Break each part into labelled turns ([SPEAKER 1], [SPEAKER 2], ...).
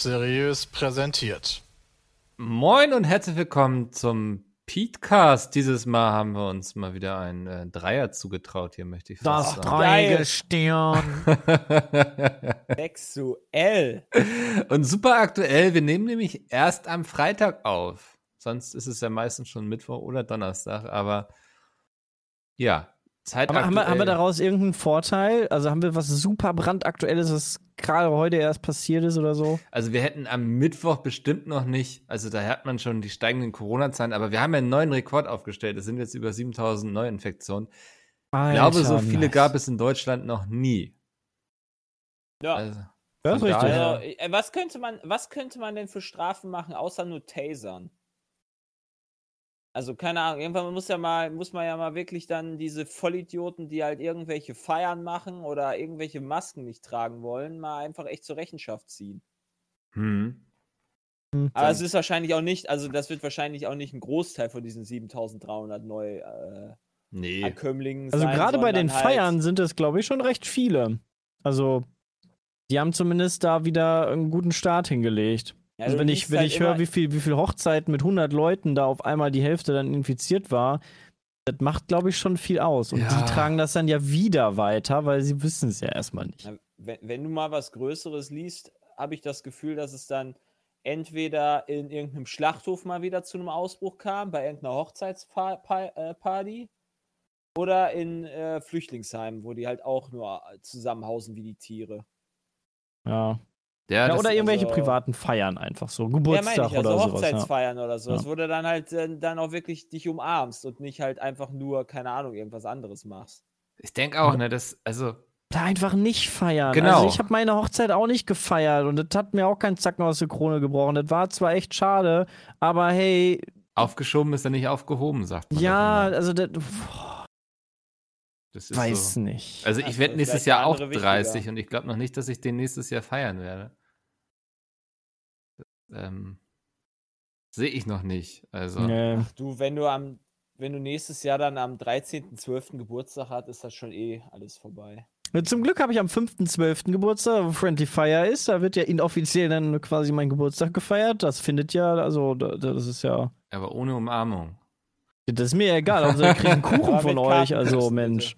[SPEAKER 1] Seriös präsentiert.
[SPEAKER 2] Moin und herzlich willkommen zum Petecast. Dieses Mal haben wir uns mal wieder ein äh, Dreier zugetraut hier, möchte ich
[SPEAKER 3] Das
[SPEAKER 2] fast sagen.
[SPEAKER 3] Dreigestirn.
[SPEAKER 4] Sexuell.
[SPEAKER 2] und super aktuell, wir nehmen nämlich erst am Freitag auf. Sonst ist es ja meistens schon Mittwoch oder Donnerstag, aber ja, Zeit
[SPEAKER 3] Aber haben wir, haben wir daraus irgendeinen Vorteil? Also haben wir was super brandaktuelles, was gerade heute erst passiert ist oder so?
[SPEAKER 2] Also wir hätten am Mittwoch bestimmt noch nicht, also da hat man schon die steigenden Corona-Zahlen, aber wir haben ja einen neuen Rekord aufgestellt. Es sind jetzt über 7000 Neuinfektionen. Ich glaube, so viele
[SPEAKER 3] nice.
[SPEAKER 2] gab es in Deutschland noch nie.
[SPEAKER 4] Ja.
[SPEAKER 2] Also,
[SPEAKER 3] Ja, ist richtig.
[SPEAKER 4] Also, äh, was könnte man, was könnte man denn für Strafen machen, außer nur Tasern? Also, keine Ahnung, irgendwann muss ja mal, muss man ja mal wirklich dann diese Vollidioten, die halt irgendwelche Feiern machen oder irgendwelche Masken nicht tragen wollen, mal einfach echt zur Rechenschaft ziehen.
[SPEAKER 2] Hm.
[SPEAKER 4] Aber es ist wahrscheinlich auch nicht, also das wird wahrscheinlich auch nicht ein Großteil von diesen 7300 neu äh,
[SPEAKER 2] Nee.
[SPEAKER 4] Ankömmlingen
[SPEAKER 3] Also
[SPEAKER 4] sein,
[SPEAKER 3] gerade bei den
[SPEAKER 4] halt-
[SPEAKER 3] Feiern sind es, glaube ich, schon recht viele. Also die haben zumindest da wieder einen guten Start hingelegt.
[SPEAKER 4] Ja,
[SPEAKER 3] also
[SPEAKER 4] du
[SPEAKER 3] wenn ich, wenn
[SPEAKER 4] halt
[SPEAKER 3] ich höre, wie viel, wie viel Hochzeiten mit 100 Leuten da auf einmal die Hälfte dann infiziert war, das macht, glaube ich, schon viel aus. Und
[SPEAKER 2] Ja.
[SPEAKER 3] die tragen das dann ja wieder weiter, weil sie wissen es ja erstmal nicht.
[SPEAKER 4] Wenn, wenn du mal was Größeres liest, habe ich das Gefühl, dass es dann entweder in irgendeinem Schlachthof mal wieder zu einem Ausbruch kam, bei irgendeiner Hochzeitsparty, oder in äh, Flüchtlingsheimen, wo die halt auch nur zusammenhausen wie die Tiere.
[SPEAKER 3] Ja.
[SPEAKER 2] Ja,
[SPEAKER 3] Ja, oder irgendwelche
[SPEAKER 4] also-
[SPEAKER 3] privaten Feiern einfach so.
[SPEAKER 4] Ja,
[SPEAKER 3] Geburtstag
[SPEAKER 4] meine ich, also
[SPEAKER 3] oder sowas. Ja.
[SPEAKER 4] Hochzeitsfeiern oder sowas,
[SPEAKER 3] Ja.
[SPEAKER 4] wo du dann halt äh, dann auch wirklich dich umarmst und nicht halt einfach nur, keine Ahnung, irgendwas anderes machst.
[SPEAKER 2] ich denke auch, ne, das, also,
[SPEAKER 3] Da einfach nicht feiern.
[SPEAKER 2] Genau.
[SPEAKER 3] Also ich habe meine Hochzeit auch nicht gefeiert und das hat mir auch keinen Zacken aus der Krone gebrochen. Das war zwar echt schade, aber hey,
[SPEAKER 2] aufgeschoben ist ja nicht aufgehoben, sagt man.
[SPEAKER 3] ja, also das boah, weiß
[SPEAKER 2] so.
[SPEAKER 3] nicht.
[SPEAKER 2] Also ich werde nächstes Jahr auch
[SPEAKER 4] andere
[SPEAKER 2] 30
[SPEAKER 4] wichtiger.
[SPEAKER 2] und ich glaube noch nicht, dass ich den nächstes Jahr feiern werde. Ähm, Sehe ich noch nicht. Also,
[SPEAKER 3] Nee.
[SPEAKER 4] Ach du, wenn du am, wenn du nächstes Jahr dann am 13.12. Geburtstag hast, ist das schon eh alles vorbei.
[SPEAKER 3] Zum Glück habe ich am 5.12. Geburtstag, wo Friendly Fire ist. Da wird ja inoffiziell dann quasi mein Geburtstag gefeiert. Das findet ja, also da- das ist ja.
[SPEAKER 2] aber ohne Umarmung.
[SPEAKER 3] Das ist mir egal. Also ich kriege einen Kuchen von euch. Also Mensch.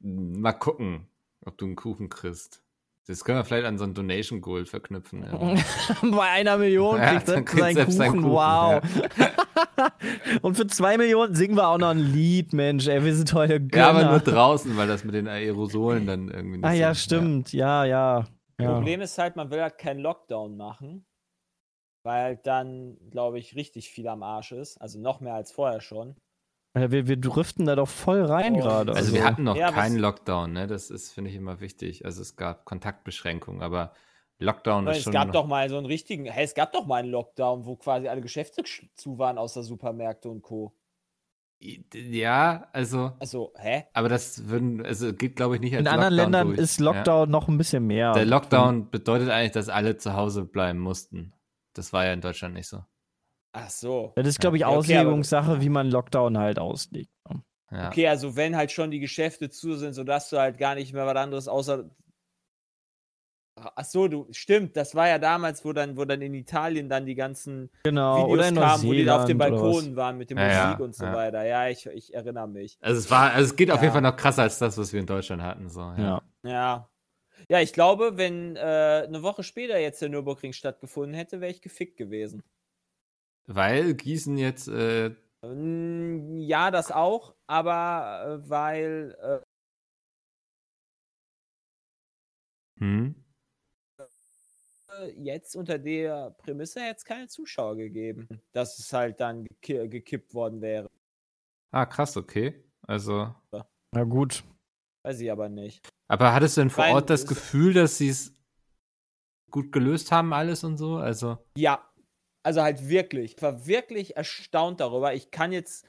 [SPEAKER 2] Mal gucken, ob du einen Kuchen kriegst. Das können wir vielleicht an so ein Donation Goal verknüpfen. Ja.
[SPEAKER 3] Bei einer Million
[SPEAKER 2] Ja,
[SPEAKER 3] kriegt er
[SPEAKER 2] kriegt
[SPEAKER 3] seinen
[SPEAKER 2] selbst
[SPEAKER 3] Kuchen.
[SPEAKER 2] Kuchen,
[SPEAKER 3] wow. Und für zwei Millionen singen wir auch noch ein Lied, Mensch. Ey, wir sind heute Gönner.
[SPEAKER 2] ja, aber nur draußen, weil das mit den Aerosolen dann irgendwie nicht
[SPEAKER 3] Ah ja,
[SPEAKER 2] so-
[SPEAKER 3] stimmt. Ja, ja. ja.
[SPEAKER 4] Problem ist halt, man will halt keinen Lockdown machen, weil dann, glaube ich, richtig viel am Arsch ist. Also noch mehr als vorher schon.
[SPEAKER 3] Ja, wir, wir driften da doch voll rein
[SPEAKER 4] Oh.
[SPEAKER 3] gerade.
[SPEAKER 2] Also wir hatten noch
[SPEAKER 4] Ja,
[SPEAKER 2] keinen Lockdown, ne? Das ist, finde ich, immer wichtig. Also es gab Kontaktbeschränkungen, aber Lockdown ist
[SPEAKER 4] es
[SPEAKER 2] schon.
[SPEAKER 4] gab doch mal so einen richtigen, hey, es gab doch mal einen Lockdown, wo quasi alle Geschäfte sch- zu waren, außer Supermärkte und Co.
[SPEAKER 2] ja, also,
[SPEAKER 4] Also, hä?
[SPEAKER 2] aber das würden, also geht, glaube ich, nicht als
[SPEAKER 3] In anderen
[SPEAKER 2] Lockdown
[SPEAKER 3] Ländern
[SPEAKER 2] durch.
[SPEAKER 3] ist Lockdown noch ein bisschen mehr.
[SPEAKER 2] Ja. Der Lockdown bedeutet eigentlich, dass alle zu Hause bleiben mussten. Das war ja in Deutschland nicht so.
[SPEAKER 4] Ach so.
[SPEAKER 3] Das ist, glaube ich,
[SPEAKER 4] Ja, okay, aber-
[SPEAKER 3] Auslegungssache, wie man Lockdown halt auslegt.
[SPEAKER 2] Ja.
[SPEAKER 4] Okay, also wenn halt schon die Geschäfte zu sind, sodass du halt gar nicht mehr was anderes außer. Ach so, du, stimmt, das war ja damals, wo dann, wo dann in Italien dann die ganzen
[SPEAKER 3] Genau.
[SPEAKER 4] Videos
[SPEAKER 3] oder in
[SPEAKER 4] kamen, wo die da auf den
[SPEAKER 3] Neuseeland.
[SPEAKER 4] Balkonen waren mit dem
[SPEAKER 2] Ja,
[SPEAKER 4] Musik
[SPEAKER 2] ja,
[SPEAKER 4] und so
[SPEAKER 2] ja.
[SPEAKER 4] weiter. Ja, ich, ich erinnere mich.
[SPEAKER 2] Also es war, also es geht auf jeden Fall noch krasser als das, was wir in Deutschland hatten. So, ja.
[SPEAKER 3] Ja.
[SPEAKER 4] Ja. Ich glaube, wenn äh, eine Woche später jetzt der Nürburgring stattgefunden hätte, wäre ich gefickt gewesen.
[SPEAKER 2] Weil Gießen jetzt, äh,
[SPEAKER 4] Mm, Ja, das auch, aber äh, weil äh,
[SPEAKER 2] hm?
[SPEAKER 4] jetzt unter der Prämisse hätte es keine Zuschauer gegeben, dass es halt dann geki gekippt worden wäre.
[SPEAKER 2] Ah, krass, okay. Also,
[SPEAKER 3] Na gut.
[SPEAKER 4] Weiß ich aber nicht.
[SPEAKER 2] aber hattest du denn vor
[SPEAKER 4] Rein-
[SPEAKER 2] Ort das Gefühl, dass sie es gut gelöst haben, alles und so? Also,
[SPEAKER 4] Ja, also halt wirklich. Ich war wirklich erstaunt darüber. Ich kann jetzt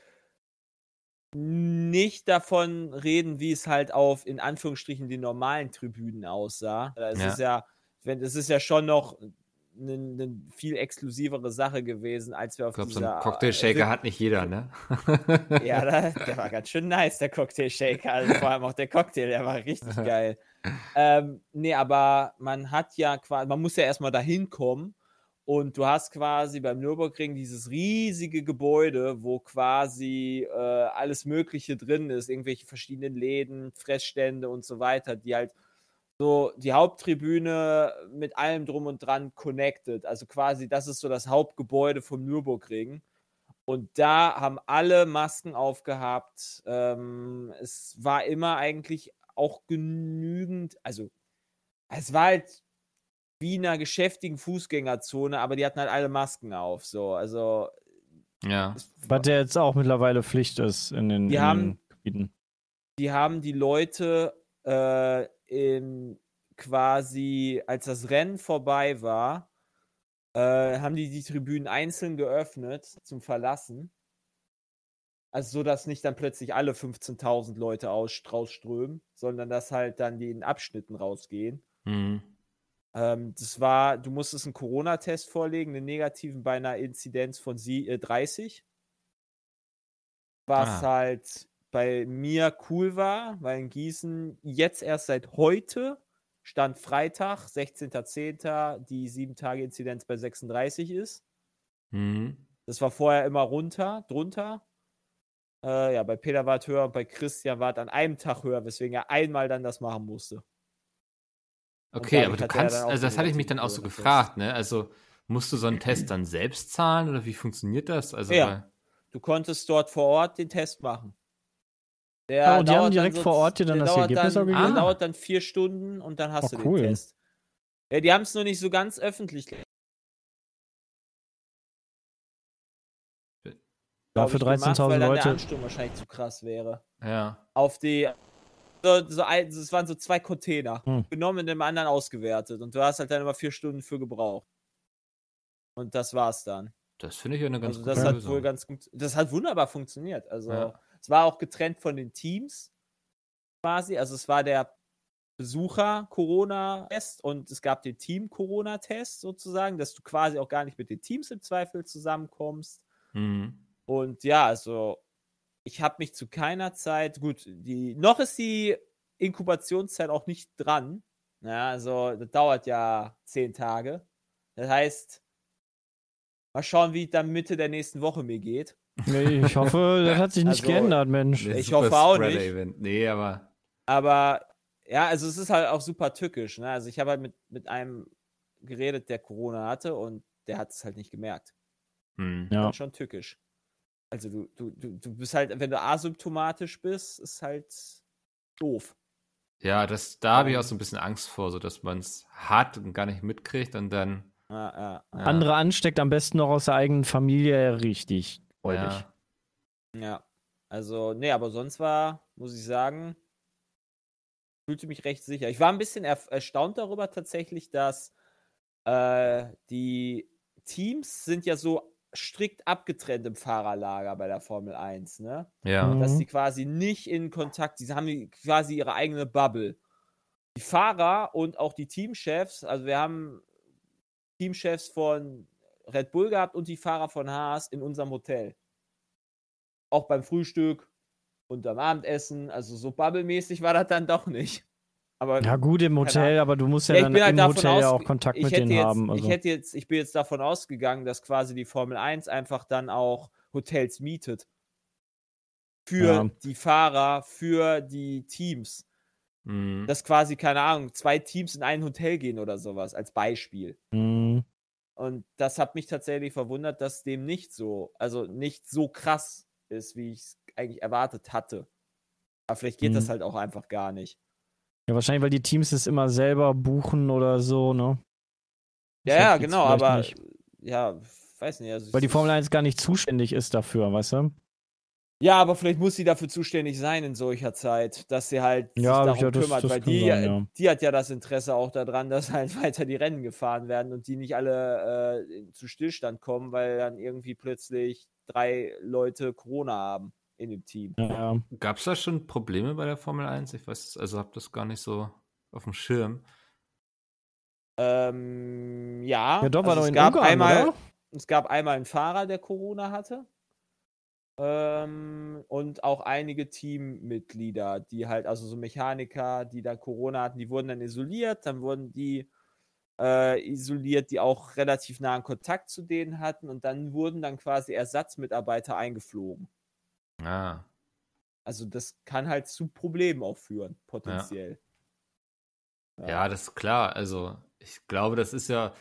[SPEAKER 4] nicht davon reden, wie es halt auf in Anführungsstrichen den normalen Tribünen aussah. Das
[SPEAKER 2] Ja.
[SPEAKER 4] ist ja, wenn das ist ja schon noch eine ne viel exklusivere Sache gewesen, als wir auf
[SPEAKER 2] Ich glaube, so
[SPEAKER 4] dieser.
[SPEAKER 2] einen Cocktail-Shaker hat nicht jeder, ne?
[SPEAKER 4] Ja, der, der war ganz schön nice, der Cocktail-Shaker. Also vor allem auch der Cocktail, der war richtig geil. Ähm, nee, aber man hat ja quasi, man muss ja erstmal dahin kommen. Und du hast quasi beim Nürburgring dieses riesige Gebäude, wo quasi äh, alles Mögliche drin ist, irgendwelche verschiedenen Läden, Fressstände und so weiter, die halt so die Haupttribüne mit allem drum und dran connected. Also quasi, das ist so das Hauptgebäude vom Nürburgring. Und da haben alle Masken aufgehabt. Ähm, es war immer eigentlich auch genügend, also es war halt wie in einer geschäftigen Fußgängerzone, aber die hatten halt alle Masken auf. So, also
[SPEAKER 2] Ja.
[SPEAKER 3] Was ja jetzt auch mittlerweile Pflicht ist in den,
[SPEAKER 4] Die
[SPEAKER 3] in
[SPEAKER 4] haben-
[SPEAKER 3] den Gebieten.
[SPEAKER 4] die haben die Leute äh, im, quasi, als das Rennen vorbei war, äh, haben die die Tribünen einzeln geöffnet zum Verlassen. Also so, dass nicht dann plötzlich alle 15.000 Leute aus, rausströmen, sondern dass halt dann die in Abschnitten rausgehen.
[SPEAKER 2] Mhm.
[SPEAKER 4] Ähm, das war, du musstest einen Corona-Test vorlegen, einen negativen bei einer Inzidenz von sie, äh, 30. Was
[SPEAKER 2] Ah.
[SPEAKER 4] halt bei mir cool war, weil in Gießen jetzt erst seit heute, Stand Freitag, 16.10., die 7-Tage-Inzidenz bei 36 ist.
[SPEAKER 2] Mhm.
[SPEAKER 4] Das war vorher immer runter, drunter. Äh, ja, bei Peter war es höher, bei Christian war es an einem Tag höher, weswegen er einmal dann das machen musste.
[SPEAKER 2] Okay, aber du kannst, also das hatte ich mich dann auch so gefragt, ne? Also musst du so einen Test dann selbst zahlen oder wie funktioniert das? Also
[SPEAKER 4] Ja. Du konntest dort vor Ort den Test machen. Der
[SPEAKER 3] Ja, und die haben direkt vor Ort dir dann das
[SPEAKER 4] dauert
[SPEAKER 3] Ergebnis
[SPEAKER 4] dann,
[SPEAKER 3] auch
[SPEAKER 4] Der
[SPEAKER 2] gegeben?
[SPEAKER 4] dauert dann vier Stunden und dann hast
[SPEAKER 3] Oh,
[SPEAKER 4] du
[SPEAKER 3] cool.
[SPEAKER 4] den Test. Ja, die haben es nur nicht so ganz öffentlich.
[SPEAKER 3] Ja, für
[SPEAKER 4] ich, gemacht,
[SPEAKER 3] 13.000
[SPEAKER 4] weil dann
[SPEAKER 3] Leute.
[SPEAKER 4] der Ansturm wahrscheinlich zu krass wäre.
[SPEAKER 2] ja.
[SPEAKER 4] Auf die. So, so ein, es waren so zwei Container.
[SPEAKER 3] Hm.
[SPEAKER 4] Genommen und dem anderen ausgewertet. Und du hast halt dann immer vier Stunden für gebraucht. Und das war's dann.
[SPEAKER 2] Das finde ich ja eine ganz
[SPEAKER 4] Also
[SPEAKER 2] gute
[SPEAKER 4] das hat
[SPEAKER 2] Lösung.
[SPEAKER 4] wohl ganz gut, das hat wunderbar funktioniert. Also
[SPEAKER 2] Ja.
[SPEAKER 4] Es war auch getrennt von den Teams quasi. Also es war der Besucher-Corona-Test und es gab den Team-Corona-Test sozusagen, dass du quasi auch gar nicht mit den Teams im Zweifel zusammenkommst.
[SPEAKER 2] Mhm.
[SPEAKER 4] Und ja, also ich habe mich zu keiner Zeit, gut, die, noch ist die Inkubationszeit auch nicht dran. Ja, also das dauert ja zehn Tage. Das heißt, mal schauen, wie es dann Mitte der nächsten Woche mir geht.
[SPEAKER 3] Nee, ich hoffe, das hat sich nicht
[SPEAKER 4] Also,
[SPEAKER 3] geändert, Mensch.
[SPEAKER 4] Ich hoffe auch nicht.
[SPEAKER 2] Spreader-Event. Nee, aber
[SPEAKER 4] Aber ja, also es ist halt auch super tückisch. Ne? Also ich habe halt mit, mit einem geredet, der Corona hatte und der hat es halt nicht gemerkt.
[SPEAKER 2] hm.
[SPEAKER 3] Ja.
[SPEAKER 4] Schon tückisch. Also du, du, du, du bist halt, wenn du asymptomatisch bist, ist halt doof.
[SPEAKER 2] Ja, das, da habe ich auch so ein bisschen Angst vor, so dass man es hat und gar nicht mitkriegt und dann.
[SPEAKER 4] Ja, ja,
[SPEAKER 2] Ja.
[SPEAKER 3] Andere ansteckt am besten noch aus der eigenen Familie richtig freudig.
[SPEAKER 2] Ja.
[SPEAKER 4] ja. Also, nee, aber sonst war, muss ich sagen, fühlte mich recht sicher. Ich war ein bisschen er erstaunt darüber tatsächlich, dass äh, die Teams sind ja so strikt abgetrennt im Fahrerlager bei der Formel 1, ne?
[SPEAKER 2] Ja.
[SPEAKER 3] Mhm.
[SPEAKER 4] dass sie quasi nicht in Kontakt, sie haben die- quasi ihre eigene Bubble. Die Fahrer und auch die Teamchefs, also wir haben Teamchefs von Red Bull gehabt und die Fahrer von Haas in unserem Hotel. Auch beim Frühstück und am Abendessen, also so bubblemäßig war das dann doch nicht. Aber
[SPEAKER 3] Ja, gut im Hotel, aber du musst ja,
[SPEAKER 4] ja,
[SPEAKER 3] dann
[SPEAKER 4] halt
[SPEAKER 3] im Hotel ja auch Kontakt
[SPEAKER 4] ich
[SPEAKER 3] mit
[SPEAKER 4] hätte
[SPEAKER 3] denen
[SPEAKER 4] jetzt,
[SPEAKER 3] haben. Also.
[SPEAKER 4] Ich hätte jetzt, ich bin jetzt davon ausgegangen, dass quasi die Formel 1 einfach dann auch Hotels mietet. Für
[SPEAKER 3] Ja.
[SPEAKER 4] die Fahrer, für die Teams.
[SPEAKER 2] Mhm.
[SPEAKER 4] Dass quasi, keine Ahnung, zwei Teams in ein Hotel gehen oder sowas, als Beispiel.
[SPEAKER 3] Mhm.
[SPEAKER 4] Und das hat mich tatsächlich verwundert, dass dem nicht so, also nicht so krass ist, wie ich es eigentlich erwartet hatte. Aber vielleicht geht das
[SPEAKER 3] Mhm.
[SPEAKER 4] halt auch einfach gar nicht.
[SPEAKER 3] Ja, wahrscheinlich, weil die Teams es immer selber buchen oder so, ne?
[SPEAKER 4] Ja, ja, genau, aber
[SPEAKER 3] nicht.
[SPEAKER 4] ja, weiß nicht. Also
[SPEAKER 3] Weil die Formel 1 gar nicht zuständig ist dafür, weißt du?
[SPEAKER 4] Ja, aber vielleicht muss sie dafür zuständig sein in solcher Zeit, dass sie halt sich
[SPEAKER 3] Ja,
[SPEAKER 4] darum
[SPEAKER 3] ja, das-
[SPEAKER 4] kümmert,
[SPEAKER 3] das
[SPEAKER 4] weil die,
[SPEAKER 3] sein, ja.
[SPEAKER 4] die hat ja das Interesse auch daran, dass halt weiter die Rennen gefahren werden und die nicht alle äh, zu Stillstand kommen, weil dann irgendwie plötzlich drei Leute Corona haben in dem Team.
[SPEAKER 3] Ja, ja.
[SPEAKER 2] Gab es da schon Probleme bei der Formel 1? Ich weiß, also habe das gar nicht so auf dem Schirm.
[SPEAKER 4] Ähm, ja.
[SPEAKER 3] Ja, doch, war
[SPEAKER 4] also
[SPEAKER 3] doch
[SPEAKER 4] es
[SPEAKER 3] in
[SPEAKER 4] gab
[SPEAKER 3] Ungarn,
[SPEAKER 4] einmal,
[SPEAKER 3] oder?
[SPEAKER 4] Es gab einmal einen Fahrer, der Corona hatte. Ähm, und auch einige Teammitglieder, die halt, also so Mechaniker, die dann Corona hatten, die wurden dann isoliert, dann wurden die äh, isoliert, die auch relativ nahen Kontakt zu denen hatten und dann wurden dann quasi Ersatzmitarbeiter eingeflogen.
[SPEAKER 2] Ah.
[SPEAKER 4] Also das kann halt zu Problemen auch führen, potenziell.
[SPEAKER 2] Ja, das ist klar. Also, ich glaube, das ist ja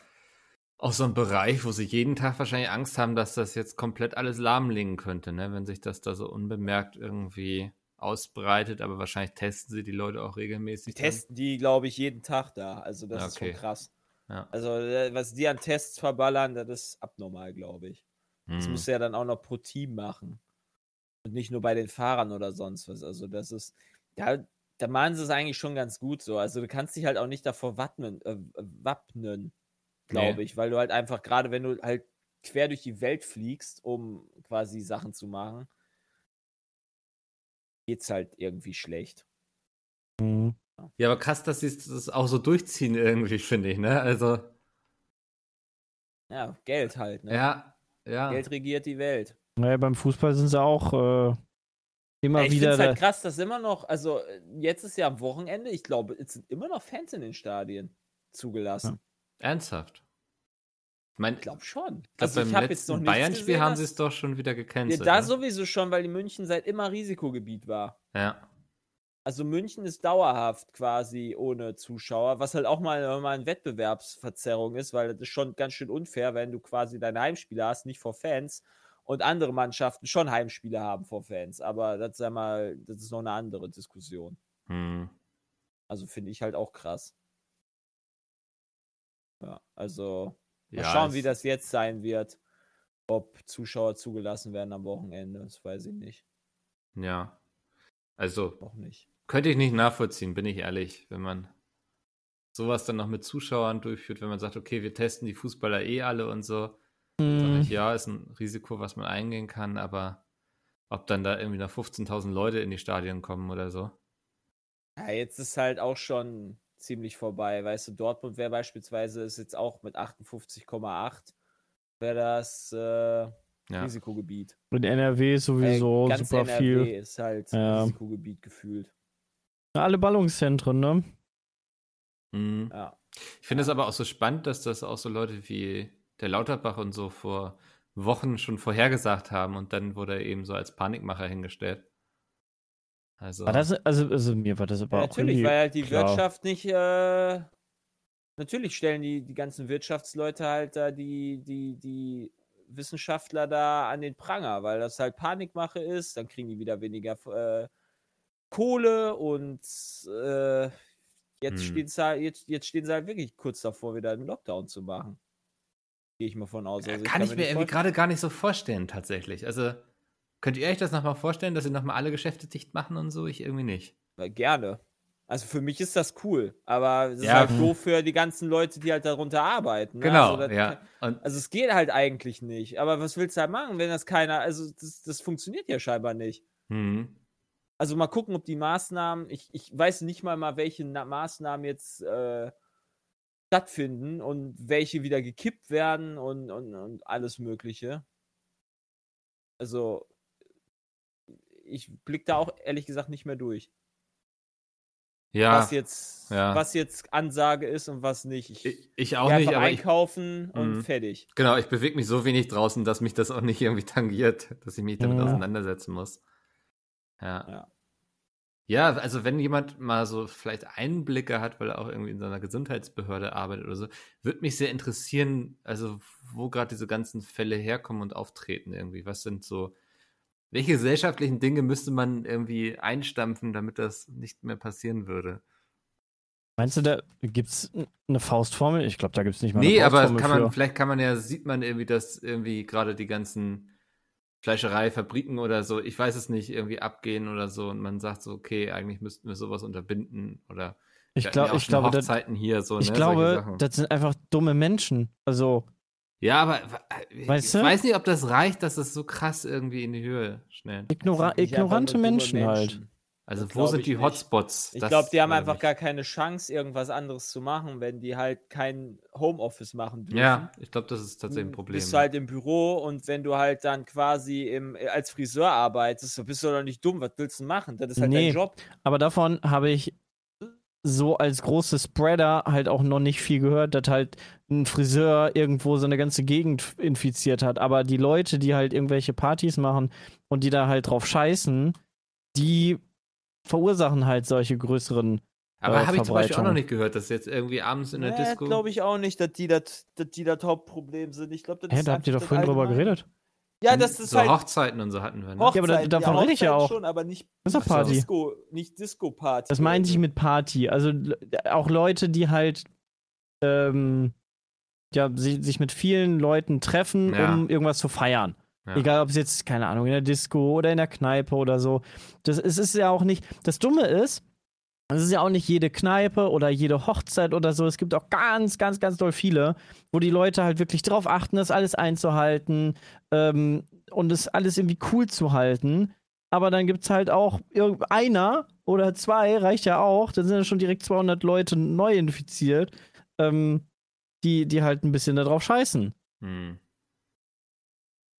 [SPEAKER 2] auch so ein Bereich, wo sie jeden Tag wahrscheinlich Angst haben, dass das jetzt komplett alles lahmlegen könnte, ne? wenn sich das da so unbemerkt irgendwie ausbreitet. Aber wahrscheinlich testen sie die Leute auch regelmäßig.
[SPEAKER 4] Die testen die, glaube ich, jeden Tag da. Also das ist
[SPEAKER 2] Okay.
[SPEAKER 4] schon krass.
[SPEAKER 2] Ja.
[SPEAKER 4] Also äh, was die an Tests verballern, das ist abnormal, glaube ich. Das
[SPEAKER 2] Hm.
[SPEAKER 4] musst du ja dann auch noch pro Team machen. Und nicht nur bei den Fahrern oder sonst was. Also das ist, ja, da machen sie es eigentlich schon ganz gut so. Also du kannst dich halt auch nicht davor wappnen, äh, wappnen glaube
[SPEAKER 2] Nee.
[SPEAKER 4] ich, weil du halt einfach, gerade wenn du halt quer durch die Welt fliegst, um quasi Sachen zu machen, geht's halt irgendwie schlecht.
[SPEAKER 3] Mhm.
[SPEAKER 2] Ja, aber krass, dass sie das auch so durchziehen irgendwie, finde ich, ne? Also,
[SPEAKER 4] Ja, Geld halt, ne?
[SPEAKER 2] ja, ja.
[SPEAKER 4] Geld regiert die Welt.
[SPEAKER 3] Naja, beim Fußball sind sie auch äh, immer
[SPEAKER 4] Ja, ich
[SPEAKER 3] wieder.
[SPEAKER 4] es halt krass, dass immer noch, also äh, jetzt ist ja am Wochenende, ich glaube, es sind immer noch Fans in den Stadien zugelassen.
[SPEAKER 2] Ernsthaft. Ich meine,
[SPEAKER 4] Ich glaube schon.
[SPEAKER 2] Ich glaube, beim
[SPEAKER 4] hab
[SPEAKER 2] letzten Bayern-Spiel haben sie es doch schon wieder
[SPEAKER 4] Ja,
[SPEAKER 2] gecancelt.
[SPEAKER 4] da
[SPEAKER 2] ne?
[SPEAKER 4] sowieso schon, weil die München seit immer Risikogebiet war.
[SPEAKER 2] Ja.
[SPEAKER 4] Also München ist dauerhaft quasi ohne Zuschauer, was halt auch mal, mal eine Wettbewerbsverzerrung ist, weil das ist schon ganz schön unfair, wenn du quasi deine Heimspiele hast, nicht vor Fans und andere Mannschaften schon Heimspiele haben vor Fans. Aber das, sag mal, das ist noch eine andere Diskussion.
[SPEAKER 2] Hm.
[SPEAKER 4] Also finde ich halt auch krass. Ja, also mal
[SPEAKER 2] Ja,
[SPEAKER 4] schauen, wie das jetzt sein wird. Ob Zuschauer zugelassen werden am Wochenende, das weiß ich nicht.
[SPEAKER 2] Ja. Also,
[SPEAKER 4] Noch nicht.
[SPEAKER 2] könnte ich nicht nachvollziehen, bin ich ehrlich, wenn man sowas dann noch mit Zuschauern durchführt, wenn man sagt, okay, wir testen die Fußballer eh alle und so.
[SPEAKER 3] Mhm.
[SPEAKER 2] ich, ja, ist ein Risiko, was man eingehen kann, aber ob dann da irgendwie noch 15.000 Leute in die Stadien kommen oder so.
[SPEAKER 4] Ja, jetzt ist halt auch schon ziemlich vorbei. Weißt du, Dortmund wäre beispielsweise ist jetzt auch mit 58,8 wäre das äh,
[SPEAKER 2] Ja.
[SPEAKER 4] Risikogebiet.
[SPEAKER 3] In NRW ist sowieso
[SPEAKER 4] Äh, ganz
[SPEAKER 3] super
[SPEAKER 4] NRW
[SPEAKER 3] viel.
[SPEAKER 4] ist halt
[SPEAKER 3] Ja.
[SPEAKER 4] Risikogebiet gefühlt.
[SPEAKER 3] Alle Ballungszentren, ne?
[SPEAKER 2] Mhm.
[SPEAKER 4] Ja.
[SPEAKER 2] Ich finde es aber auch so spannend, dass das auch so Leute wie der Lauterbach und so vor Wochen schon vorhergesagt haben und dann wurde er eben so als Panikmacher hingestellt. Also,
[SPEAKER 3] War das, also, also mir war das aber
[SPEAKER 4] Ja,
[SPEAKER 3] auch
[SPEAKER 4] natürlich,
[SPEAKER 3] irgendwie
[SPEAKER 4] weil halt die
[SPEAKER 3] klar.
[SPEAKER 4] Wirtschaft nicht. Äh, natürlich stellen die, die ganzen Wirtschaftsleute halt da die, die, die Wissenschaftler da an den Pranger, weil das halt Panikmache ist. Dann kriegen die wieder weniger äh, Kohle und äh, jetzt,
[SPEAKER 2] Hm.
[SPEAKER 4] stehen sie halt, jetzt, jetzt stehen sie halt wirklich kurz davor, wieder einen Lockdown zu machen. Gehe ich mal von aus. Also
[SPEAKER 2] kann ich mir
[SPEAKER 4] nicht
[SPEAKER 2] irgendwie
[SPEAKER 4] vorstellen-
[SPEAKER 2] gerade gar nicht so vorstellen, tatsächlich. Also, könnt ihr euch das nochmal vorstellen, dass sie nochmal alle Geschäfte dicht machen und so? Ich irgendwie nicht.
[SPEAKER 4] Ja, Gerne. Also für mich ist das cool, aber es ist
[SPEAKER 2] Ja.
[SPEAKER 4] halt doof für die ganzen Leute, die halt darunter arbeiten. ne?
[SPEAKER 2] Genau,
[SPEAKER 4] Also das-
[SPEAKER 2] ja. Und
[SPEAKER 4] Also es geht halt eigentlich nicht. Aber was willst du halt machen, wenn das keiner, also das, das funktioniert ja scheinbar nicht.
[SPEAKER 2] hm,
[SPEAKER 4] Also mal gucken, ob die Maßnahmen, ich, ich weiß nicht mal mal, welche Na Maßnahmen jetzt äh, stattfinden und welche wieder gekippt werden und, und, und alles Mögliche. Also ich blick da auch ehrlich gesagt nicht mehr durch.
[SPEAKER 2] ja,
[SPEAKER 4] was jetzt,
[SPEAKER 2] ja.
[SPEAKER 4] was jetzt Ansage ist und was nicht. Ich,
[SPEAKER 2] ich, ich auch nicht, aber ich,
[SPEAKER 4] einkaufen und
[SPEAKER 2] Mhm.
[SPEAKER 4] fertig.
[SPEAKER 2] genau, ich bewege mich so wenig draußen, dass mich das auch nicht irgendwie tangiert, dass ich mich damit
[SPEAKER 3] Ja.
[SPEAKER 2] auseinandersetzen muss. Ja.
[SPEAKER 4] Ja.
[SPEAKER 2] Ja, also wenn jemand mal so vielleicht Einblicke hat, weil er auch irgendwie in seiner Gesundheitsbehörde arbeitet oder so, würde mich sehr interessieren, also wo gerade diese ganzen Fälle herkommen und auftreten irgendwie. Was sind so, welche gesellschaftlichen Dinge müsste man irgendwie einstampfen, damit das nicht mehr passieren würde?
[SPEAKER 3] Meinst du, da gibt's eine Faustformel? Ich glaube, da gibt's nicht mal
[SPEAKER 2] Nee,
[SPEAKER 3] eine
[SPEAKER 2] aber
[SPEAKER 3] Faustformel
[SPEAKER 2] kann man, vielleicht kann man ja, sieht man irgendwie, dass irgendwie gerade die ganzen Fleischereifabriken oder so, ich weiß es nicht, irgendwie abgehen oder so und man sagt so, okay, eigentlich müssten wir sowas unterbinden oder
[SPEAKER 3] Ich, glaub, ich glaube, das,
[SPEAKER 2] Hochzeiten hier so,
[SPEAKER 3] ich
[SPEAKER 2] ne,
[SPEAKER 3] glaube, das sind einfach dumme Menschen. Also,
[SPEAKER 2] Ja, aber ich
[SPEAKER 3] Weißt du?
[SPEAKER 2] weiß nicht, ob das reicht, dass das so krass irgendwie in die Höhe schnell.
[SPEAKER 3] ignora
[SPEAKER 4] nicht
[SPEAKER 3] ignorante
[SPEAKER 4] dumme
[SPEAKER 3] Menschen, halt.
[SPEAKER 2] Also
[SPEAKER 4] Das
[SPEAKER 2] wo sind
[SPEAKER 4] ich
[SPEAKER 2] die
[SPEAKER 4] nicht.
[SPEAKER 2] Hotspots?
[SPEAKER 4] Ich glaube, die haben einfach
[SPEAKER 2] mich.
[SPEAKER 4] gar keine Chance, irgendwas anderes zu machen, wenn die halt kein Homeoffice machen dürfen.
[SPEAKER 2] Ja, ich glaube, das ist tatsächlich ein
[SPEAKER 4] Du
[SPEAKER 2] Problem.
[SPEAKER 4] Bist du halt im Büro und wenn du halt dann quasi im, äh, als Friseur arbeitest, so bist du doch nicht dumm. Was willst du machen? Das ist halt
[SPEAKER 3] Nee.
[SPEAKER 4] dein Job.
[SPEAKER 3] Aber davon habe ich so als große Spreader halt auch noch nicht viel gehört, dass halt ein Friseur irgendwo so eine ganze Gegend infiziert hat. Aber die Leute, die halt irgendwelche Partys machen und die da halt drauf scheißen, die verursachen halt solche größeren.
[SPEAKER 2] Aber
[SPEAKER 3] äh,
[SPEAKER 2] habe ich zum Beispiel auch noch nicht gehört, dass jetzt irgendwie abends in der
[SPEAKER 4] Nee,
[SPEAKER 2] Disco.
[SPEAKER 4] glaube ich auch nicht, dass die das dass die das Hauptproblem sind. Ich glaube, das
[SPEAKER 3] Hä,
[SPEAKER 4] ist
[SPEAKER 3] da habt ihr doch vorhin drüber geredet.
[SPEAKER 4] Ja, das ist
[SPEAKER 2] so
[SPEAKER 4] halt
[SPEAKER 2] Hochzeiten und so hatten wir. Ne?
[SPEAKER 3] Ja, aber davon rede ich ja auch.
[SPEAKER 4] Schon, aber nicht,
[SPEAKER 3] Das ist doch. Party.
[SPEAKER 4] Disco, nicht Disco-Party.
[SPEAKER 3] Das meinte ich mit Party. Also auch Leute, die halt ähm, ja, sich, sich mit vielen Leuten treffen,
[SPEAKER 2] Ja.
[SPEAKER 3] um irgendwas zu feiern.
[SPEAKER 2] Ja.
[SPEAKER 3] Egal, ob es jetzt, keine Ahnung, in der Disco oder in der Kneipe oder so. Das es ist ja auch nicht. Das Dumme ist, es ist ja auch nicht jede Kneipe oder jede Hochzeit oder so. Es gibt auch ganz, ganz, ganz doll viele, wo die Leute halt wirklich drauf achten, das alles einzuhalten ähm, und es alles irgendwie cool zu halten. Aber dann gibt es halt auch einer oder zwei, reicht ja auch, dann sind ja schon direkt 200 Leute neu infiziert, ähm, die, die halt ein bisschen darauf scheißen.
[SPEAKER 2] Hm.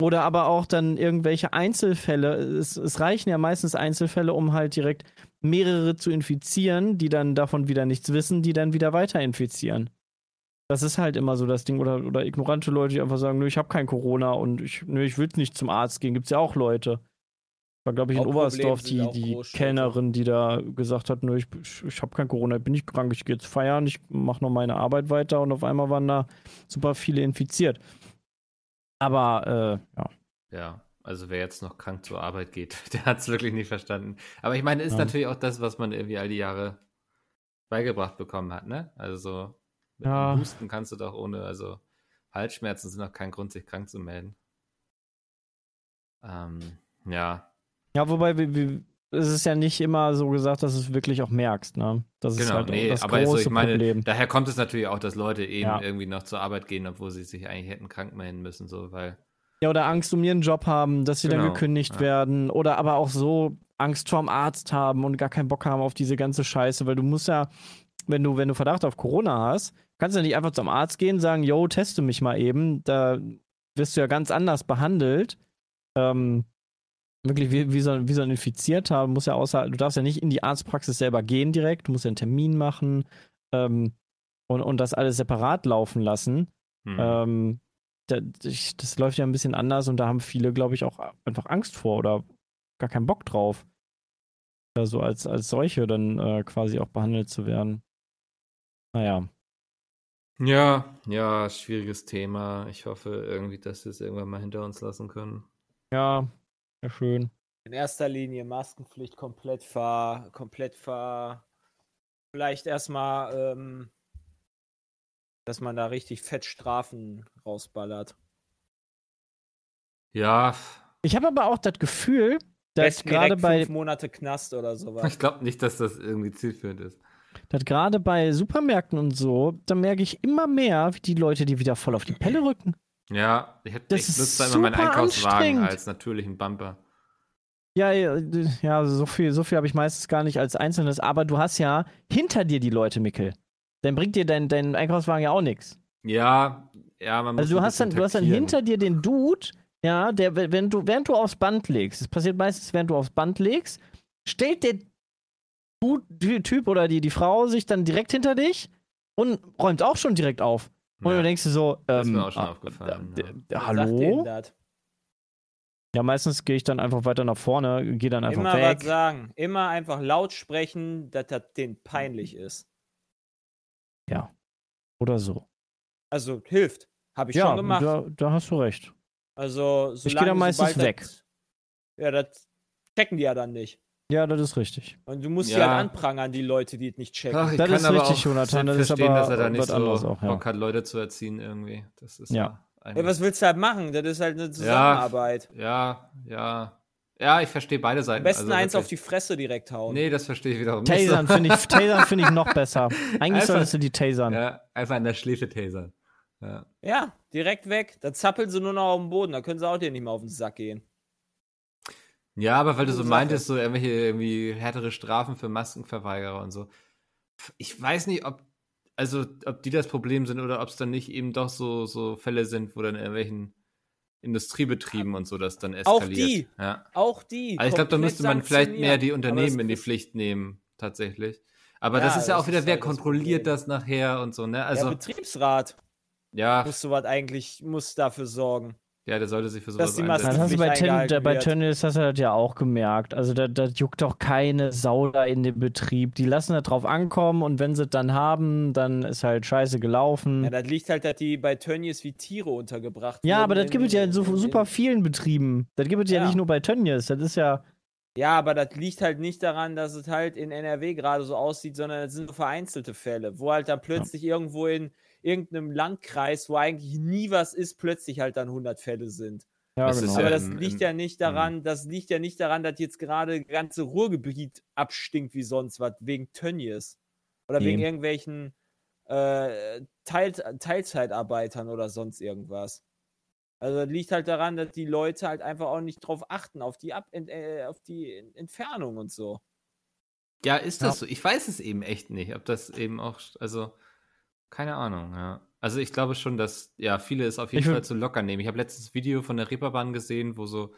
[SPEAKER 3] Oder aber auch dann irgendwelche Einzelfälle. Es, es reichen ja meistens Einzelfälle, um halt direkt mehrere zu infizieren, die dann davon wieder nichts wissen, die dann wieder weiter infizieren. Das ist halt immer so das Ding. Oder, oder ignorante Leute, die einfach sagen, nö, ich habe kein Corona und ich, nö, ich will nicht zum Arzt gehen. Gibt's ja auch Leute. War, glaube ich, in Oberstdorf die, die. Kellnerin, die da gesagt hat, nö, ich, ich, ich habe kein Corona, ich bin nicht krank, ich gehe jetzt feiern, ich mache noch meine Arbeit weiter und auf einmal waren da super viele infiziert. Aber äh, ja.
[SPEAKER 2] Ja, also wer jetzt noch krank zur Arbeit geht, der hat es wirklich nicht verstanden. Aber ich meine, ist
[SPEAKER 3] Ja.
[SPEAKER 2] natürlich auch das, was man irgendwie all die Jahre beigebracht bekommen hat, ne? Also so mit
[SPEAKER 3] Ja.
[SPEAKER 2] Husten kannst du doch ohne, also Halsschmerzen sind auch kein Grund, sich krank zu melden. Ähm, ja,
[SPEAKER 3] Ja, wobei es ist ja nicht immer so gesagt, dass du es wirklich auch merkst, ne? Das ist
[SPEAKER 2] genau,
[SPEAKER 3] halt
[SPEAKER 2] nee,
[SPEAKER 3] das
[SPEAKER 2] aber
[SPEAKER 3] große
[SPEAKER 2] also ich meine,
[SPEAKER 3] Problem.
[SPEAKER 2] daher kommt es natürlich auch, dass Leute eben
[SPEAKER 3] Ja.
[SPEAKER 2] irgendwie noch zur Arbeit gehen, obwohl sie sich eigentlich hätten krank melden müssen, so, weil,
[SPEAKER 3] Ja, oder Angst um ihren Job haben, dass sie dann
[SPEAKER 2] Genau,
[SPEAKER 3] gekündigt
[SPEAKER 2] ja.
[SPEAKER 3] werden. Oder aber auch so Angst vorm Arzt haben und gar keinen Bock haben auf diese ganze Scheiße, weil du musst ja, wenn du, wenn du Verdacht auf Corona hast, kannst du ja nicht einfach zum Arzt gehen, sagen, yo, teste mich mal eben. Da wirst du ja ganz anders behandelt. Ähm, wirklich wie, wie, so, wie so ein Infizierter, muss ja außer, du darfst ja nicht in die Arztpraxis selber gehen direkt, du musst ja einen Termin machen ähm, und, und das alles separat laufen lassen.
[SPEAKER 2] hm,
[SPEAKER 3] Ähm, das läuft ja ein bisschen anders und da haben viele, glaube ich, auch einfach Angst vor oder gar keinen Bock drauf, da so als, als solche dann äh, quasi auch behandelt zu werden. Naja.
[SPEAKER 2] ja, ja, schwieriges Thema. Ich hoffe irgendwie, dass wir es irgendwann mal hinter uns lassen können.
[SPEAKER 3] Ja, ja schön.
[SPEAKER 4] In erster Linie Maskenpflicht komplett ver, komplett ver. Vielleicht erstmal, ähm, dass man da richtig fett Strafen rausballert.
[SPEAKER 2] Ja,
[SPEAKER 3] Ich habe aber auch das Gefühl, dass gerade bei,
[SPEAKER 4] fünf Monate Knast oder sowas.
[SPEAKER 2] ich glaube nicht, dass das irgendwie zielführend ist.
[SPEAKER 3] dass gerade bei Supermärkten und so, da merke ich immer mehr, wie die Leute die wieder voll auf die Pelle rücken.
[SPEAKER 2] Ja, ich, hätte-
[SPEAKER 3] Das
[SPEAKER 2] nutze da immer meinen
[SPEAKER 3] super
[SPEAKER 2] Einkaufswagen
[SPEAKER 3] anstrengend.
[SPEAKER 2] als natürlichen Bumper.
[SPEAKER 3] Ja, ja, so viel, so viel habe ich meistens gar nicht als Einzelnes, aber du hast ja hinter dir die Leute, Mickel. Dann bringt dir dein, dein Einkaufswagen ja auch nichts.
[SPEAKER 2] Ja, ja, man muss
[SPEAKER 3] Also du
[SPEAKER 2] ein
[SPEAKER 3] hast dann, du hast dann hinter dir den Dude, ja, der, wenn du, während du aufs Band legst, das passiert meistens, während du aufs Band legst, stellt der Dude, Typ oder die, die Frau sich dann direkt hinter dich und räumt auch schon direkt auf. Und
[SPEAKER 2] Ja.
[SPEAKER 3] du denkst dir so,
[SPEAKER 2] Das ist
[SPEAKER 3] ähm,
[SPEAKER 2] mir auch schon
[SPEAKER 3] ah,
[SPEAKER 2] aufgefallen, ja.
[SPEAKER 4] denen
[SPEAKER 3] hallo? Ja, meistens gehe ich dann einfach weiter nach vorne, gehe dann einfach
[SPEAKER 4] Immer
[SPEAKER 3] weg.
[SPEAKER 4] was sagen. Immer einfach laut sprechen, dass das denen peinlich ist.
[SPEAKER 3] Ja. Oder so.
[SPEAKER 4] Also hilft. Habe ich
[SPEAKER 3] ja,
[SPEAKER 4] schon gemacht.
[SPEAKER 3] Da, da hast du recht.
[SPEAKER 4] Also solange
[SPEAKER 3] dann meistens
[SPEAKER 4] sobald
[SPEAKER 3] weg.
[SPEAKER 4] Das, ja, das checken die ja dann nicht.
[SPEAKER 3] Ja, das ist richtig.
[SPEAKER 4] Und du musst
[SPEAKER 2] Ja.
[SPEAKER 4] die halt anprangern, die Leute, die es nicht checken.
[SPEAKER 2] Ach, ich
[SPEAKER 3] Das
[SPEAKER 2] kann
[SPEAKER 3] ist
[SPEAKER 2] aber
[SPEAKER 3] richtig,
[SPEAKER 2] auch
[SPEAKER 3] Jonathan, das ist
[SPEAKER 2] verstehen,
[SPEAKER 3] aber
[SPEAKER 2] dass er da nicht so
[SPEAKER 3] auch, ja.
[SPEAKER 2] Bock hat, Leute zu erziehen irgendwie. Das ist
[SPEAKER 3] Ja.
[SPEAKER 2] ja.
[SPEAKER 4] Ja, was willst du halt machen? Das ist halt eine Zusammenarbeit.
[SPEAKER 2] ja, ja. Ja, ich verstehe beide Seiten.
[SPEAKER 4] Am besten
[SPEAKER 2] also
[SPEAKER 4] eins auf die Fresse direkt hauen.
[SPEAKER 2] Nee, das verstehe ich wiederum
[SPEAKER 3] Tasern
[SPEAKER 2] nicht.
[SPEAKER 3] finde ich, Tasern find ich noch besser. Eigentlich
[SPEAKER 2] Einfach-
[SPEAKER 3] solltest du die tasern.
[SPEAKER 2] Ja, einfach an der Schläfe tasern. Ja.
[SPEAKER 4] Ja, direkt weg. Dann zappeln sie nur noch auf dem Boden. Da können sie auch dir nicht mehr auf den Sack gehen.
[SPEAKER 2] Ja, aber weil du so meintest, so irgendwelche irgendwie härtere Strafen für Maskenverweigerer und so. Ich weiß nicht, ob, also, ob die das Problem sind oder ob es dann nicht eben doch so, so Fälle sind, wo dann irgendwelchen Industriebetrieben und so das dann eskaliert.
[SPEAKER 4] Auch die.
[SPEAKER 2] Ja.
[SPEAKER 4] Auch die.
[SPEAKER 2] Also ich glaube, da müsste man vielleicht mehr die Unternehmen
[SPEAKER 4] das
[SPEAKER 2] in die Pflicht nehmen, tatsächlich. Aber
[SPEAKER 4] Ja,
[SPEAKER 2] das ist ja
[SPEAKER 4] das
[SPEAKER 2] auch wieder, wer
[SPEAKER 4] halt das
[SPEAKER 2] kontrolliert
[SPEAKER 4] Problem.
[SPEAKER 2] das nachher und so, ne? Also,
[SPEAKER 4] Betriebsrat
[SPEAKER 2] ja,
[SPEAKER 4] muss sowas eigentlich, muss dafür sorgen.
[SPEAKER 2] Ja, der sollte sich für
[SPEAKER 4] Dass
[SPEAKER 2] sowas
[SPEAKER 4] die
[SPEAKER 3] Das
[SPEAKER 2] einsetzen.
[SPEAKER 3] hast du bei, Ten, bei. Tönnies hast du das ja auch gemerkt. Also da, da juckt doch keine Sau da in dem Betrieb. Die lassen da drauf ankommen und wenn sie es dann haben, dann ist halt scheiße gelaufen.
[SPEAKER 4] Ja,
[SPEAKER 3] Ja,
[SPEAKER 4] das liegt halt, dass die bei Tönnies wie Tiere untergebracht
[SPEAKER 3] aber
[SPEAKER 4] wurden
[SPEAKER 3] das gibt es ja in so super vielen Betrieben. Das gibt es ja,
[SPEAKER 4] Ja.
[SPEAKER 3] nicht nur bei Tönnies. Das ist ja.
[SPEAKER 4] Ja, aber das liegt halt nicht daran, dass es halt in NRW gerade so aussieht, sondern es sind so vereinzelte Fälle, wo halt dann plötzlich irgendwo in irgendeinem Landkreis, wo eigentlich nie was ist, plötzlich halt dann 100 Fälle sind.
[SPEAKER 3] Ja,
[SPEAKER 2] Das ist
[SPEAKER 3] genau.
[SPEAKER 2] ja
[SPEAKER 4] Aber das liegt ja nicht daran, das liegt ja nicht daran, dass jetzt gerade ganze Ruhrgebiet abstinkt wie sonst was, wegen Tönnies. Oder wegen irgendwelchen äh, Teil Teilzeitarbeitern oder sonst irgendwas. Also das liegt halt daran, dass die Leute halt einfach auch nicht drauf achten, auf die, Ab äh, auf die Entfernung und so.
[SPEAKER 2] Ja, ist das
[SPEAKER 3] Ja.
[SPEAKER 2] so? Ich weiß es eben echt nicht, ob das eben auch, also, keine Ahnung, ja. Also ich glaube schon, dass, ja, viele es auf jeden
[SPEAKER 3] Ich
[SPEAKER 2] Fall zu locker nehmen. Ich habe letztes Video von der Reeperbahn gesehen, wo so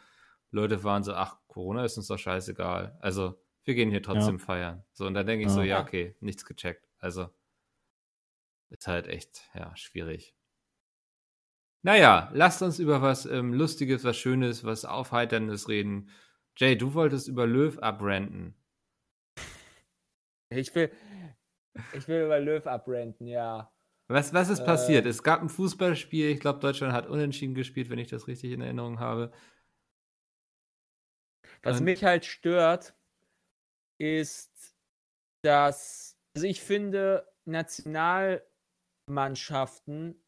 [SPEAKER 2] Leute waren so, ach, Corona ist uns doch scheißegal. Also, wir gehen hier trotzdem feiern. So, und da denke ich so,
[SPEAKER 3] Ja.
[SPEAKER 2] ja,
[SPEAKER 4] Ja.
[SPEAKER 2] okay, nichts gecheckt. Also, ist halt echt, ja, schwierig. Naja, lasst uns über was ähm, Lustiges, was Schönes, was Aufheiterndes reden. Jay, du wolltest über Löw abrenten.
[SPEAKER 4] Ich will, ich will über Löw abrenten, ja.
[SPEAKER 2] Was, was ist
[SPEAKER 4] Äh,
[SPEAKER 2] passiert? Es gab ein Fußballspiel. Ich glaube, Deutschland hat unentschieden gespielt, wenn ich das richtig in Erinnerung habe.
[SPEAKER 4] Was
[SPEAKER 2] Und-
[SPEAKER 4] mich halt stört, ist, dass, also ich finde, Nationalmannschaften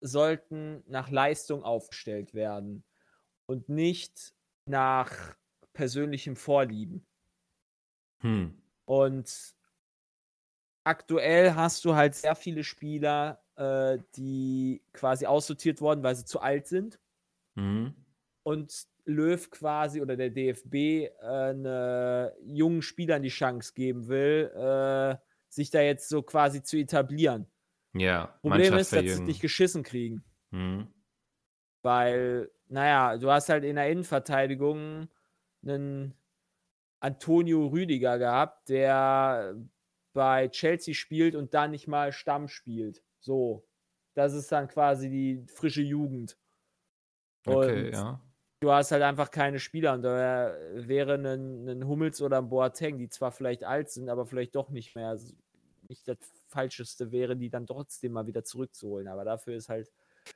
[SPEAKER 4] sollten nach Leistung aufgestellt werden und nicht nach persönlichem Vorlieben.
[SPEAKER 2] Hm.
[SPEAKER 4] Und aktuell hast du halt sehr viele Spieler, äh, die quasi aussortiert wurden, weil sie zu alt sind.
[SPEAKER 2] Mhm.
[SPEAKER 4] und Löw quasi oder der DFB äh, eine jungen Spielern die Chance geben will, äh, sich da jetzt so quasi zu etablieren.
[SPEAKER 2] Ja,
[SPEAKER 4] Problem ist, dass sie nicht geschissen kriegen,
[SPEAKER 2] Mhm.
[SPEAKER 4] weil, naja, du hast halt in der Innenverteidigung einen Antonio Rüdiger gehabt, der bei Chelsea spielt und dann nicht mal Stamm spielt. So, das ist dann quasi die frische Jugend.
[SPEAKER 2] Okay,
[SPEAKER 4] Und
[SPEAKER 2] ja.
[SPEAKER 4] du hast halt einfach keine Spieler und da wäre ein, ein Hummels oder ein Boateng, die zwar vielleicht alt sind, aber vielleicht doch nicht mehr so- nicht das Falscheste wäre, die dann trotzdem mal wieder zurückzuholen. Aber dafür ist halt.